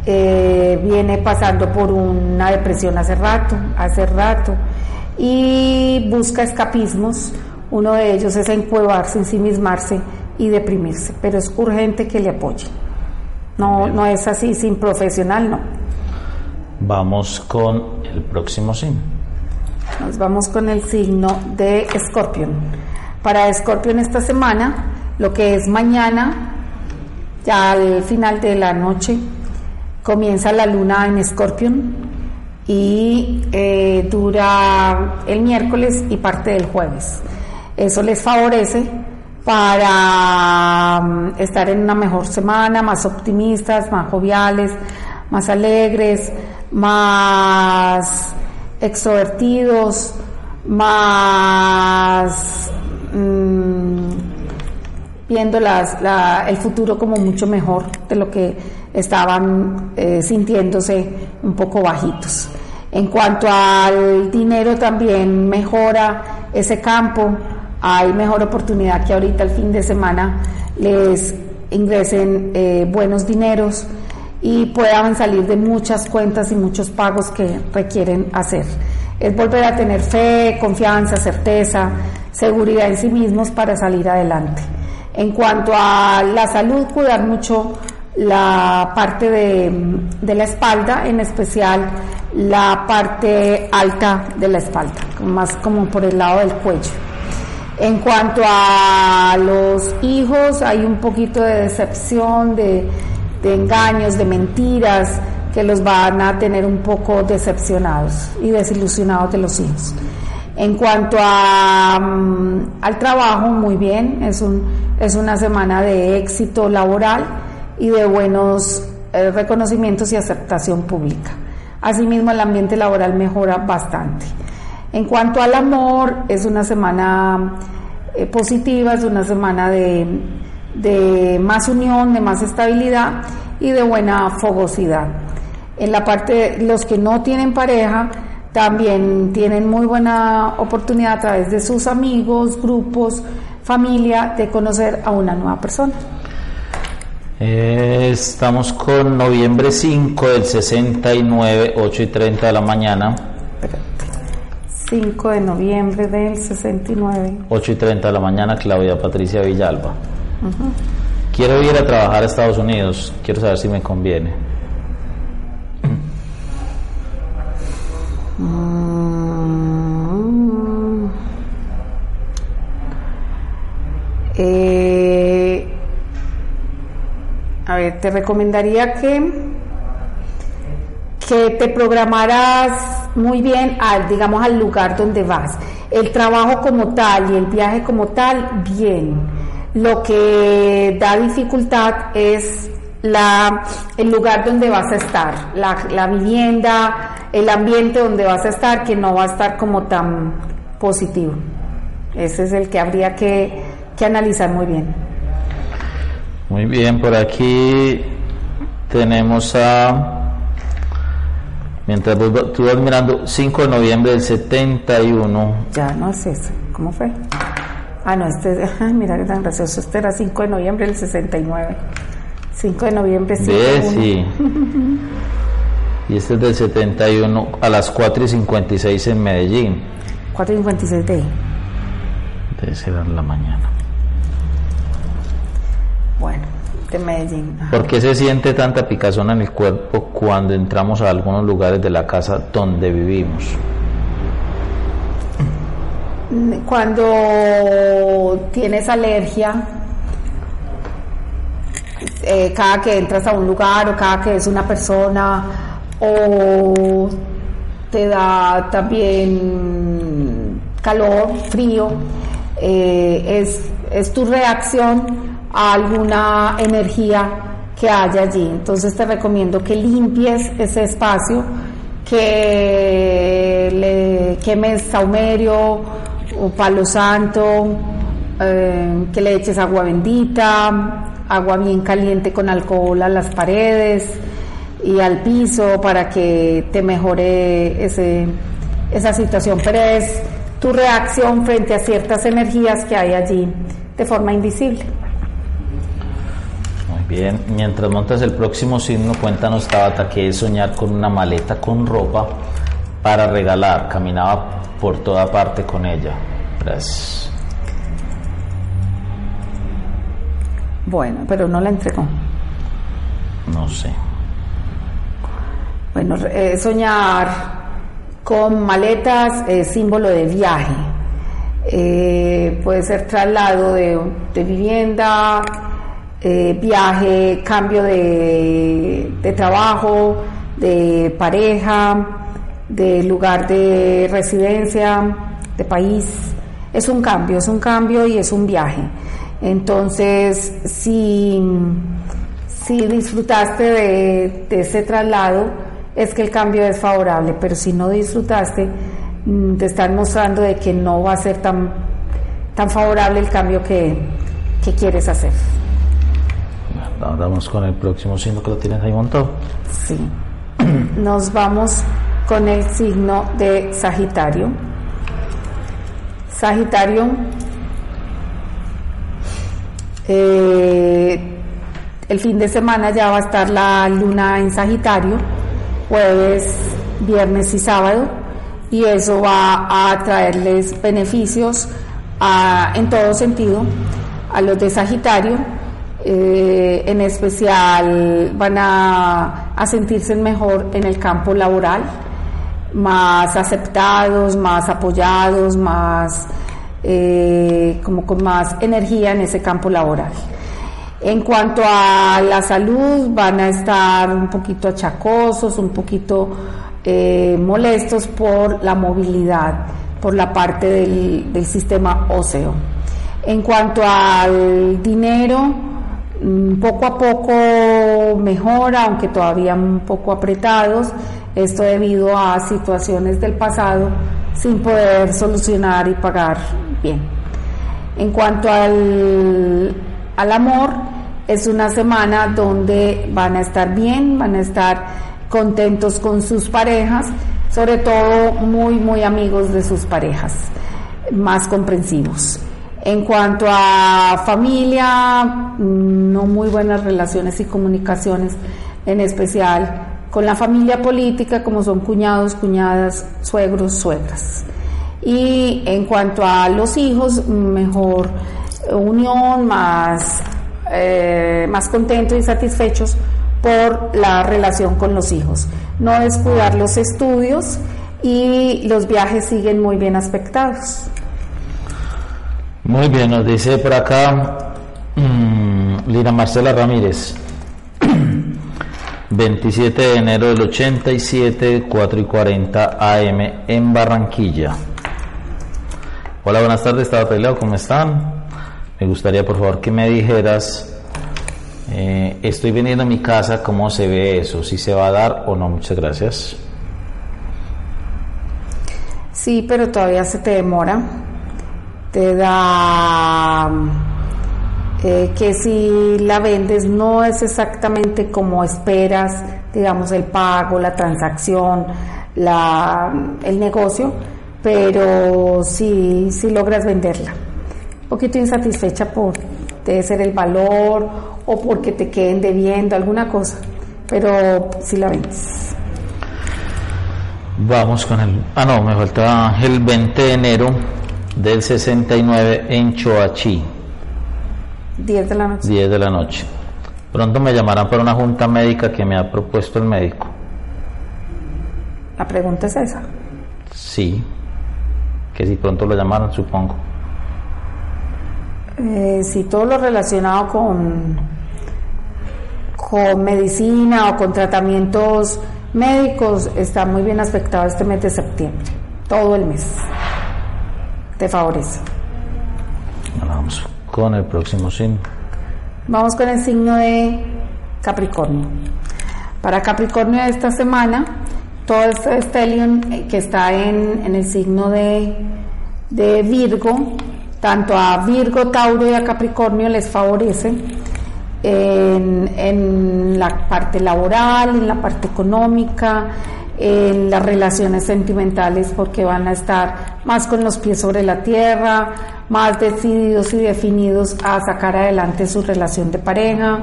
Eh, viene pasando por una depresión hace rato, hace rato, y busca escapismos. Uno de ellos es encuevarse, ensimismarse y deprimirse, pero es urgente que le apoye. No, no es así, sin profesional, no. Vamos con el próximo signo. Nos vamos con el signo de Escorpión. Para Escorpión esta semana, lo que es mañana, ya al final de la noche, comienza la luna en Escorpión y eh, dura el miércoles y parte del jueves. Eso les favorece para mm, estar en una mejor semana, más optimistas, más joviales, más alegres, más extrovertidos, más mm, viendo las, el futuro como mucho mejor de lo que estaban eh, sintiéndose un poco bajitos. En cuanto al dinero también mejora ese campo, hay mejor oportunidad que ahorita el fin de semana les ingresen eh, buenos dineros y puedan salir de muchas cuentas y muchos pagos que requieren hacer. Es volver a tener fe, confianza, certeza, seguridad en sí mismos para salir adelante. En cuanto a la salud, cuidar mucho la parte de, de, la espalda, en especial la parte alta de la espalda, más como por el lado del cuello. En cuanto a los hijos, hay un poquito de decepción, de, de engaños, de mentiras, que los van a tener un poco decepcionados y desilusionados de los hijos. En cuanto a, mm, al trabajo, muy bien, es, un, es una semana de éxito laboral y de buenos eh, reconocimientos y aceptación pública. Asimismo, el ambiente laboral mejora bastante. En cuanto al amor, es una semana eh, positiva, es una semana de de más unión, de más estabilidad y de buena fogosidad. En la parte de los que no tienen pareja, también tienen muy buena oportunidad a través de sus amigos, grupos, familia, de conocer a una nueva persona. Eh, estamos con noviembre 5 del 69, 8 y 30 de la mañana. 5 de noviembre del 69. 8 y 30 de la mañana, Claudia Patricia Villalba. Quiero ir a trabajar a Estados Unidos, quiero saber si me conviene. Mm. Eh, a ver, te recomendaría que que te programaras muy bien al, digamos, al lugar donde vas. El trabajo como tal y el viaje como tal, bien lo que da dificultad es la, el lugar donde vas a estar, la, vivienda, el ambiente donde vas a estar, que no va a estar como tan positivo. Ese es el que habría que, que analizar muy bien. Muy bien, por aquí tenemos a... Mientras tú vas mirando, 5 de noviembre del 71. Ya no es eso. ¿Cómo fue? Ah, no, este, mira qué tan gracioso. Este era 5 de noviembre del 69. 5 de noviembre, sí. y este es del 71 a las 4 y 56 en Medellín. 4 y 56 de Debe ser en la mañana. Bueno, de Medellín. ¿Por qué se siente tanta picazón en el cuerpo cuando entramos a algunos lugares de la casa donde vivimos? Cuando tienes alergia, eh, cada que entras a un lugar o cada que ves una persona o te da también calor, frío, eh, es, es tu reacción a alguna energía que haya allí. Entonces te recomiendo que limpies ese espacio, que le quemes saumerio o palo santo, eh, que le eches agua bendita, agua bien caliente con alcohol a las paredes y al piso para que te mejore ese, esa situación. Pero es tu reacción frente a ciertas energías que hay allí de forma invisible. Muy bien, mientras montas el próximo signo, cuéntanos Tabata que es soñar con una maleta con ropa para regalar. Caminaba por toda parte con ella. Bueno, pero no la entregó. No sé. Bueno, eh, soñar con maletas es símbolo de viaje. Eh, puede ser traslado de, de vivienda, eh, viaje, cambio de, de trabajo, de pareja, de lugar de residencia, de país. Es un cambio, es un cambio y es un viaje. Entonces, si, si disfrutaste de, de ese traslado, es que el cambio es favorable, pero si no disfrutaste, mm, te están mostrando de que no va a ser tan, tan favorable el cambio que, que quieres hacer. Vamos con el próximo signo que lo tienes ahí montado. Sí. Nos vamos con el signo de Sagitario. Sagitario, eh, el fin de semana ya va a estar la luna en Sagitario, jueves, viernes y sábado, y eso va a traerles beneficios a- en todo sentido a los de Sagitario. eh, en especial van a, a sentirse mejor en el campo laboral, más aceptados, más apoyados, más eh, como con más energía en ese campo laboral. En cuanto a la salud, van a estar un poquito achacosos, un poquito eh, molestos por la movilidad, por la parte del, sistema óseo. En cuanto al dinero, mm, poco a poco mejora, aunque todavía un poco apretados, esto debido a situaciones del pasado sin poder solucionar y pagar bien. En cuanto al, al amor, es una semana donde van a estar bien, van a estar contentos con sus parejas, sobre todo muy, muy amigos de sus parejas, más comprensivos. En cuanto a familia, no muy buenas relaciones y comunicaciones, en especial con la familia política, como son cuñados, cuñadas, suegros, suegras. Y en cuanto a los hijos, mejor unión, más, eh, más contentos y satisfechos por la relación con los hijos. No descuidar los estudios y los viajes siguen muy bien aspectados. Muy bien, nos dice por acá mm, Lina Marcela Ramírez. 27 de enero del 87, 4 y 40 AM en Barranquilla. Hola, buenas tardes, Leo, ¿cómo están? Me gustaría por favor que me dijeras, eh, estoy viniendo a mi casa, ¿cómo se ve eso? ¿Si se va a dar o no? Muchas gracias. Sí, pero todavía se te demora. Te da eh, que si la vendes no es exactamente como esperas, digamos, el pago, la transacción, la, el negocio, pero sí, sí logras venderla. Un poquito insatisfecha por debe ser el valor o porque te queden debiendo alguna cosa, pero sí la vendes. Vamos con el... Ah, no, me falta Ángel 20 de enero del 69 en Choachí, 10 de la noche. 10 de la noche. Pronto me llamarán para una junta médica que me ha propuesto el médico. La pregunta es esa. Sí, que si pronto lo llamaron, supongo. Eh, si todo lo relacionado con, con medicina o con tratamientos médicos está muy bien aspectado este mes de septiembre, todo el mes. Te favorece. Ahora vamos con el próximo signo. Vamos con el signo de Capricornio. Para Capricornio de esta semana, todo este stellium eh, que está en, en el signo de, de Virgo, tanto a Virgo, Tauro y a Capricornio les favorece en, en la parte laboral, en la parte económica, en las relaciones sentimentales porque van a estar más con los pies sobre la tierra, más decididos y definidos a sacar adelante su relación de pareja,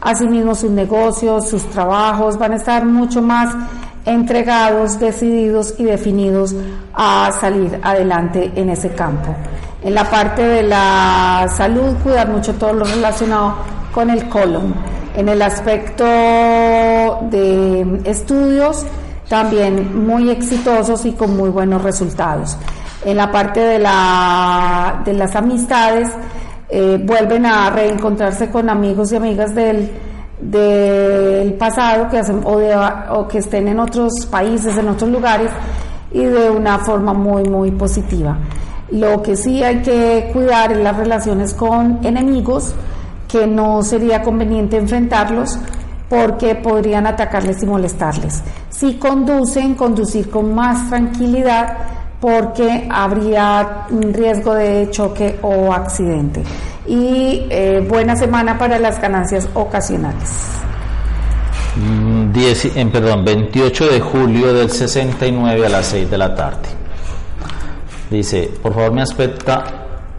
asimismo sus negocios, sus trabajos, van a estar mucho más entregados, decididos y definidos a salir adelante en ese campo. En la parte de la salud, cuidar mucho todo lo relacionado con el colon. En el aspecto de estudios, también muy exitosos y con muy buenos resultados. En la parte de, la, de las amistades, eh, vuelven a reencontrarse con amigos y amigas del, del pasado que hacen, o, de, o que estén en otros países, en otros lugares, y de una forma muy, muy positiva. Lo que sí hay que cuidar es las relaciones con enemigos, que no sería conveniente enfrentarlos porque podrían atacarles y molestarles. Si conducen, conducir con más tranquilidad porque habría un riesgo de choque o accidente. Y eh, buena semana para las ganancias ocasionales. Mm, en, perdón, 28 de julio del 69 a las 6 de la tarde. Dice, por favor me aspecta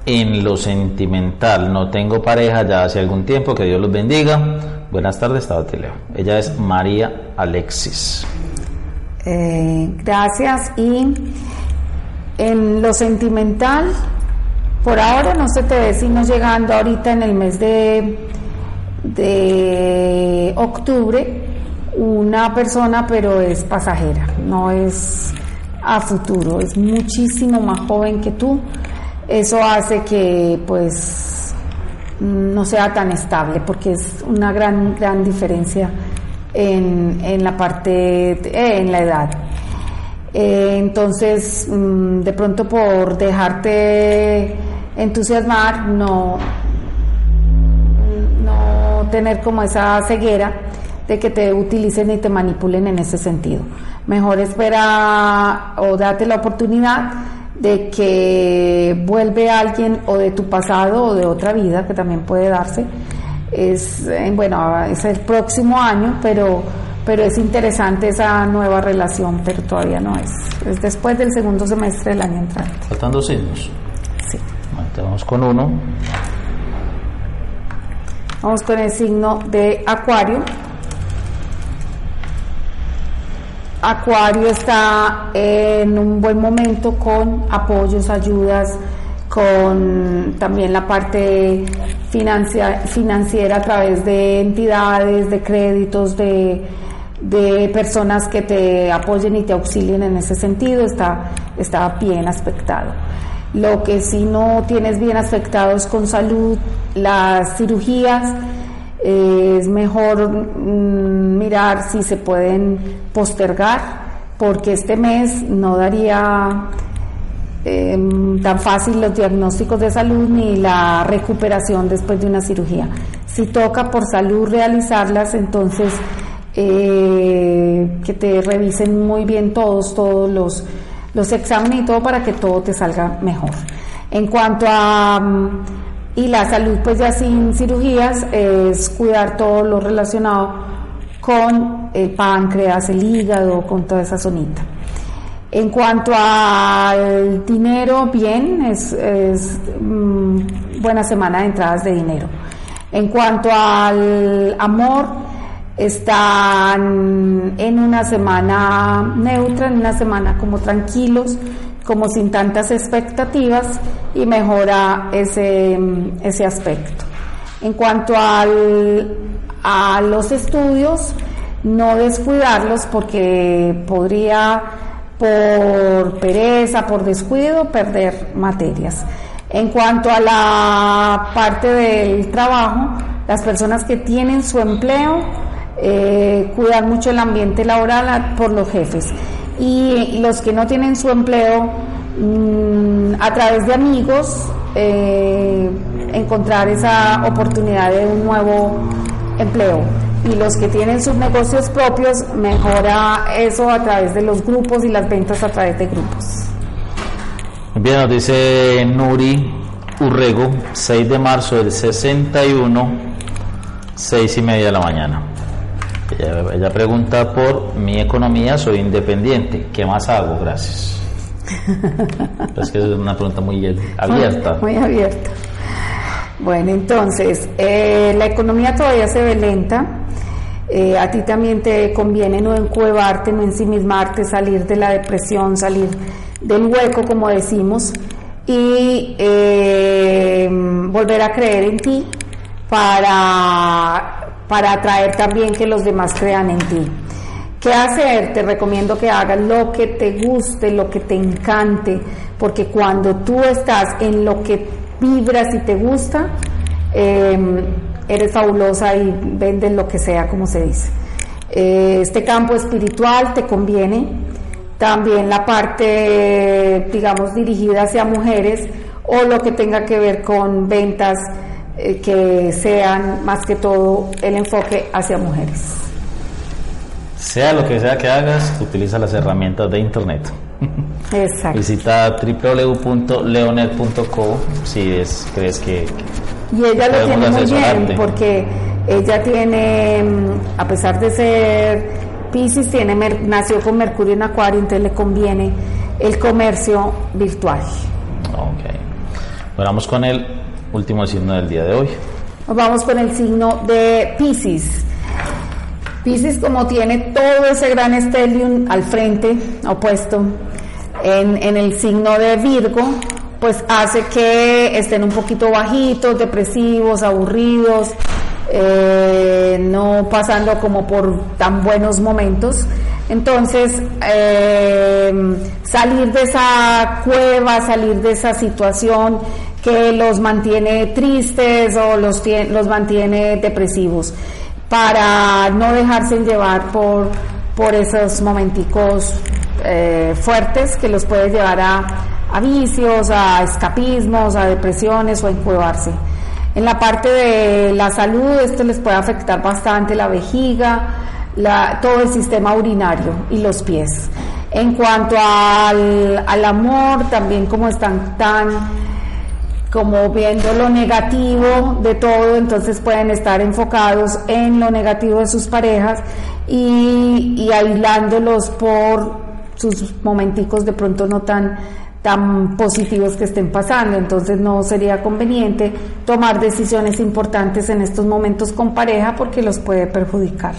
en lo sentimental. No tengo pareja ya hace algún tiempo, que Dios los bendiga. Buenas tardes, estaba Leo. Ella es María Alexis. Eh, gracias. Y en lo sentimental, por ahora no se te ve sino llegando ahorita en el mes de, de octubre una persona, pero es pasajera, no es a futuro, es muchísimo más joven que tú. Eso hace que pues no sea tan estable porque es una gran gran diferencia en, en la parte eh, en la edad. Eh, entonces mm, de pronto por dejarte entusiasmar no no tener como esa ceguera de que te utilicen y te manipulen en ese sentido. Mejor espera o date la oportunidad de que vuelve alguien o de tu pasado o de otra vida que también puede darse. Es eh, bueno es el próximo año pero pero es interesante esa nueva relación pero todavía no es. Es después del segundo semestre del año entrante. Faltan dos vamos con uno. Vamos con el signo de acuario. Acuario está en un buen momento con apoyos, ayudas, con también la parte financiera a través de entidades, de créditos, de, personas que te apoyen y te auxilien en ese sentido, está, está bien aspectado. Lo que si no tienes bien aspectado es con salud, las cirugías, es mejor mm, mirar si se pueden postergar porque este mes no daría em, tan fácil los diagnósticos de salud ni la recuperación después de una cirugía. Si toca por salud realizarlas, entonces eh, que te revisen muy bien todos, todos los, los exámenes y todo para que todo te salga mejor. En cuanto a mm, y la salud, pues ya sin cirugías, es cuidar todo lo relacionado con el páncreas, el hígado, con toda esa zonita. En cuanto al dinero, bien, es, mm, buena semana de entradas de dinero. En cuanto al amor, están en una semana neutra, en una semana como tranquilos, como sin tantas expectativas y mejora ese, ese aspecto. En cuanto al, a los estudios, no descuidarlos porque podría por pereza, por descuido, perder materias. En cuanto a la parte del trabajo, las personas que tienen su empleo eh, cuidan mucho el ambiente laboral por los jefes y los que no tienen su empleo mm, a través de amigos eh, encontrar esa oportunidad de un nuevo empleo y los que tienen sus negocios propios mejora eso a través de los grupos y las ventas a través de grupos. Bien, nos dice Nuri Urrego, 6 de marzo del 61, 6 y media de la mañana. Ella, pregunta por mi economía, soy independiente, ¿qué más hago? Gracias. es que es una pregunta muy abierta. Muy, abierta. Bueno, entonces, eh, la economía todavía se ve lenta. Eh, a ti también te conviene no encuevarte, no ensimismarte, salir de la depresión, salir del hueco, como decimos, y eh, volver a creer en ti para, para atraer también que los demás crean en ti. ¿Qué hacer? Te recomiendo que hagas lo que te guste, lo que te encante, porque cuando tú estás en lo que vibras y te gusta, em, eres fabulosa y vendes lo que sea, como se dice. Eh, este campo espiritual te conviene, también la parte, digamos, dirigida hacia mujeres o lo que tenga que ver con ventas eh, que sean más que todo el enfoque hacia mujeres. Sea lo que sea que hagas, utiliza las herramientas de internet. Exacto. Visita www.leonet.co si es, crees que... Y ella lo tiene muy bien porque ella tiene, mm, a pesar de ser Pisces, tiene, nació con Mercurio en Acuario, entonces le conviene el comercio virtual. Ok. Bueno, vamos con el último signo del día de hoy. vamos con el signo de Pisces. Pisces como tiene todo ese gran estelium al frente, opuesto, en, el signo de Virgo, pues hace que estén un poquito bajitos, depresivos, aburridos, eh, no pasando como por tan buenos momentos. Entonces, eh, salir de esa cueva, salir de esa situación que los mantiene tristes o los, los mantiene depresivos para no dejarse llevar por, por esos momenticos eh, fuertes que los puede llevar a, vicios, a escapismos, a depresiones o a encuevarse. En la parte de la salud, esto les puede afectar bastante la vejiga, todo el sistema urinario y los pies. En cuanto al, al amor, también como están tan como viendo lo negativo de todo, entonces pueden estar enfocados en lo negativo de sus parejas y, aislándolos por sus momenticos de pronto no tan tan positivos que estén pasando, entonces no sería conveniente tomar decisiones importantes en estos momentos con pareja porque los puede perjudicar.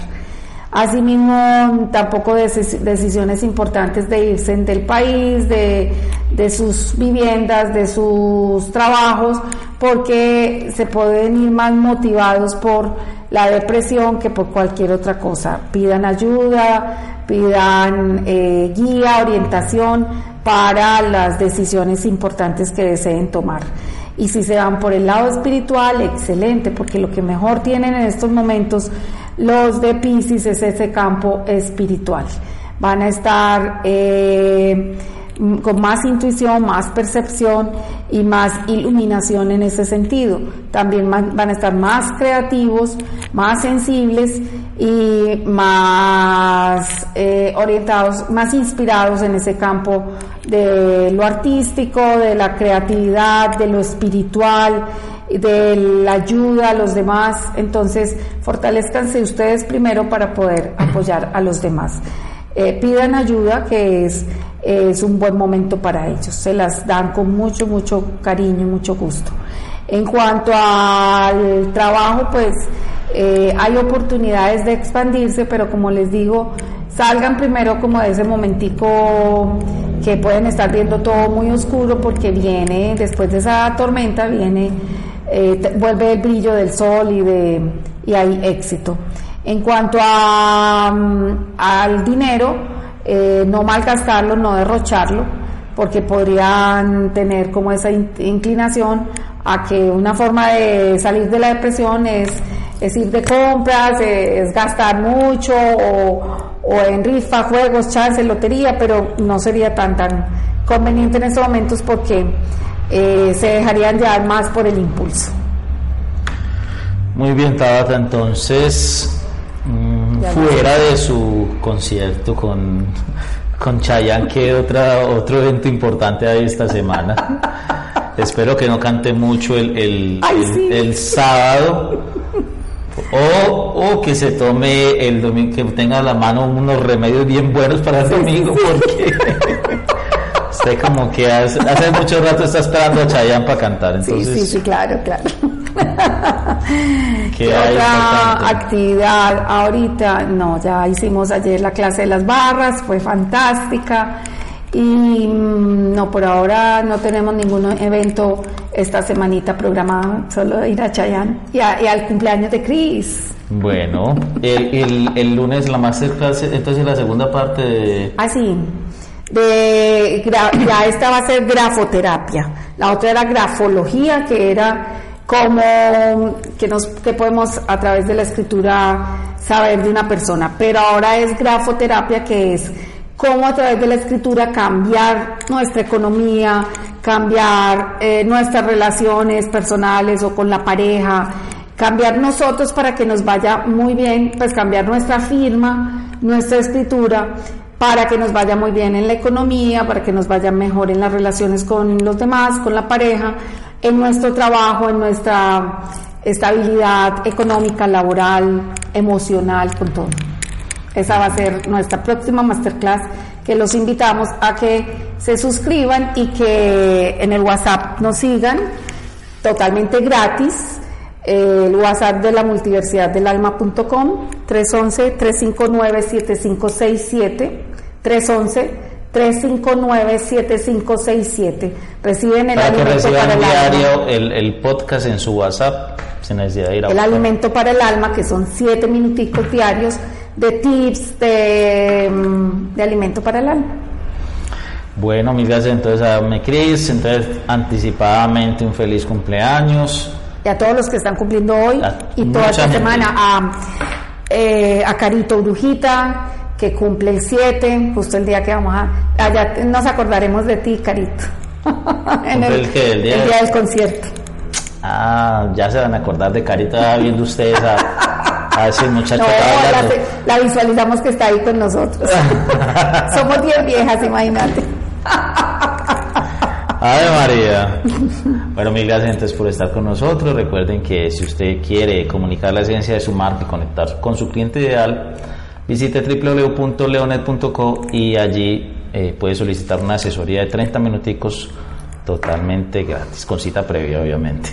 Asimismo, tampoco decisiones importantes de irse del país, de, sus viviendas, de sus trabajos, porque se pueden ir más motivados por la depresión que por cualquier otra cosa. Pidan ayuda, pidan eh, guía, orientación para las decisiones importantes que deseen tomar. Y si se van por el lado espiritual, excelente, porque lo que mejor tienen en estos momentos los de Pisces es ese campo espiritual. Van a estar eh, con más intuición, más percepción y más iluminación en ese sentido. También van a estar más creativos, más sensibles y más eh, orientados, más inspirados en ese campo de lo artístico, de la creatividad, de lo espiritual de la ayuda a los demás. Entonces, fortalezcanse ustedes primero para poder apoyar a los demás. Eh, pidan ayuda, que es, es un buen momento para ellos. Se las dan con mucho, mucho cariño, mucho gusto. En cuanto al trabajo, pues eh, hay oportunidades de expandirse, pero como les digo, salgan primero como de ese momentico que pueden estar viendo todo muy oscuro porque viene, después de esa tormenta, viene eh, vuelve el brillo del sol y, de, y hay éxito. En cuanto a, mm, al dinero, eh, no malgastarlo, no derrocharlo, porque podrían tener como esa inclinación a que una forma de salir de la depresión es, es ir de compras, es, gastar mucho o, en rifa, juegos, chance, lotería, pero no sería tan tan conveniente en estos momentos porque eh, se dejarían llevar más por el impulso. Muy bien, Tabata, entonces, mm, fuera de su concierto con, con Chayanne, ¿qué otra, otro evento importante hay esta semana? Espero que no cante mucho el, el, sábado. O, o, que se tome el domingo, que tenga a la mano unos remedios bien buenos para el domingo, porque como que hace, mucho rato está esperando a Chayanne para cantar. Entonces, sí, sí, sí, claro, claro. ¿Qué, otra actividad ahorita? No, ya hicimos ayer la clase de las barras, fue fantástica. Y mm, no, por ahora no tenemos ningún evento esta semanita programado, solo ir a Chayanne y, al cumpleaños de Cris. Bueno, el, el, lunes la masterclass, entonces la segunda parte de... Ah, sí, de, ya esta va a ser grafoterapia, la otra era grafología, que era como que, nos, que podemos a través de la escritura saber de una persona, pero ahora es grafoterapia, que es cómo a través de la escritura cambiar nuestra economía, cambiar eh, nuestras relaciones personales o con la pareja, cambiar nosotros para que nos vaya muy bien, pues cambiar nuestra firma, nuestra escritura, para que nos vaya muy bien en la economía, para que nos vaya mejor en las relaciones con los demás, con la pareja, en nuestro trabajo, en nuestra estabilidad económica, laboral, emocional, con todo. Esa va a ser nuestra próxima masterclass que los invitamos a que se suscriban y que en el WhatsApp nos sigan totalmente gratis. El WhatsApp de la multiversidad del alma.com 311-359-7567 311-359-7567 Reciben el alimento para el diario alma. El, el, podcast en su WhatsApp sin necesidad de ir a El alimento para el alma, que son 7 minuticos diarios de tips de, mm, de alimento para el alma. Bueno, mil gracias entonces a mi Cris, entonces anticipadamente un feliz cumpleaños. Y a todos los que están cumpliendo hoy y toda esta semana, a, eh, a Carito Brujita, que cumple el 7, justo el día que vamos a... Allá nos acordaremos de ti, Carito. en el, día, del concierto. Ah, ya se van a acordar de Carito viendo ustedes a Ah, sí, muchacho. la, visualizamos que está ahí con nosotros. Somos bien viejas, imagínate. Ave María. Bueno, mil gracias por estar con nosotros. Recuerden que si usted quiere comunicar la esencia de su marca y conectar con su cliente ideal, visite www.leonet.co y allí eh, puede solicitar una asesoría de 30 minuticos totalmente gratis, con cita previa, obviamente.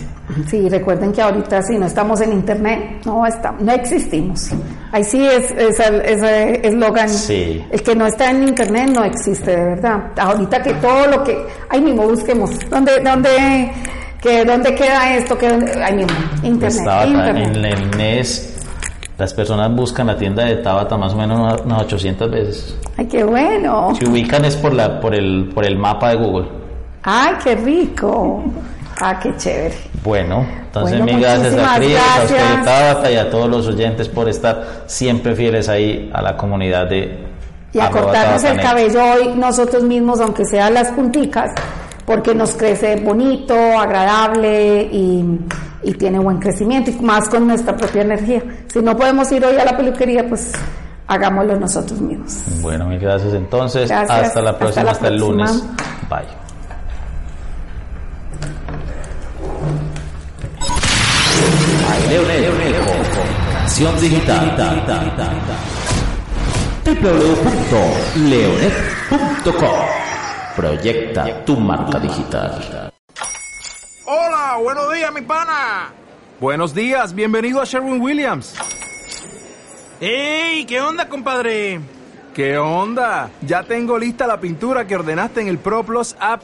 Sí, recuerden que ahorita si no estamos en internet, no estamos, no existimos. Ahí sí es ese eslogan. Sí. El que no está en internet no existe, de verdad. Ahorita que todo lo que, ahí mismo busquemos, ¿dónde, dónde, que, dónde queda esto? Que, ahí mismo, internet. En el mes las personas buscan la tienda de Tabata más o menos unas 800 veces. Ay, qué bueno. Se ubican es por la por el por el mapa de Google. ¡Ay, qué rico! Ah, qué chévere. Bueno, entonces mil gracias a Cris, a usted Tabata y a todos los oyentes por estar siempre fieles ahí a la comunidad de y a cortarnos el cabello hoy nosotros mismos, aunque sean las punticas, porque nos crece bonito, agradable y, y, tiene buen crecimiento y más con nuestra propia energía. Si no podemos ir hoy a la peluquería, pues hagámoslo nosotros mismos. Bueno, mil gracias entonces. Hasta la próxima, hasta, el lunes. Bye. Leonet, digital. www.leonet.com Proyecta tu marca digital. Hola, buenos días, mi pana. Buenos días, bienvenido a Sherwin Williams. ¡Ey! ¿Qué onda, compadre? ¿Qué onda? Ya tengo lista la pintura que ordenaste en el ProPlus app.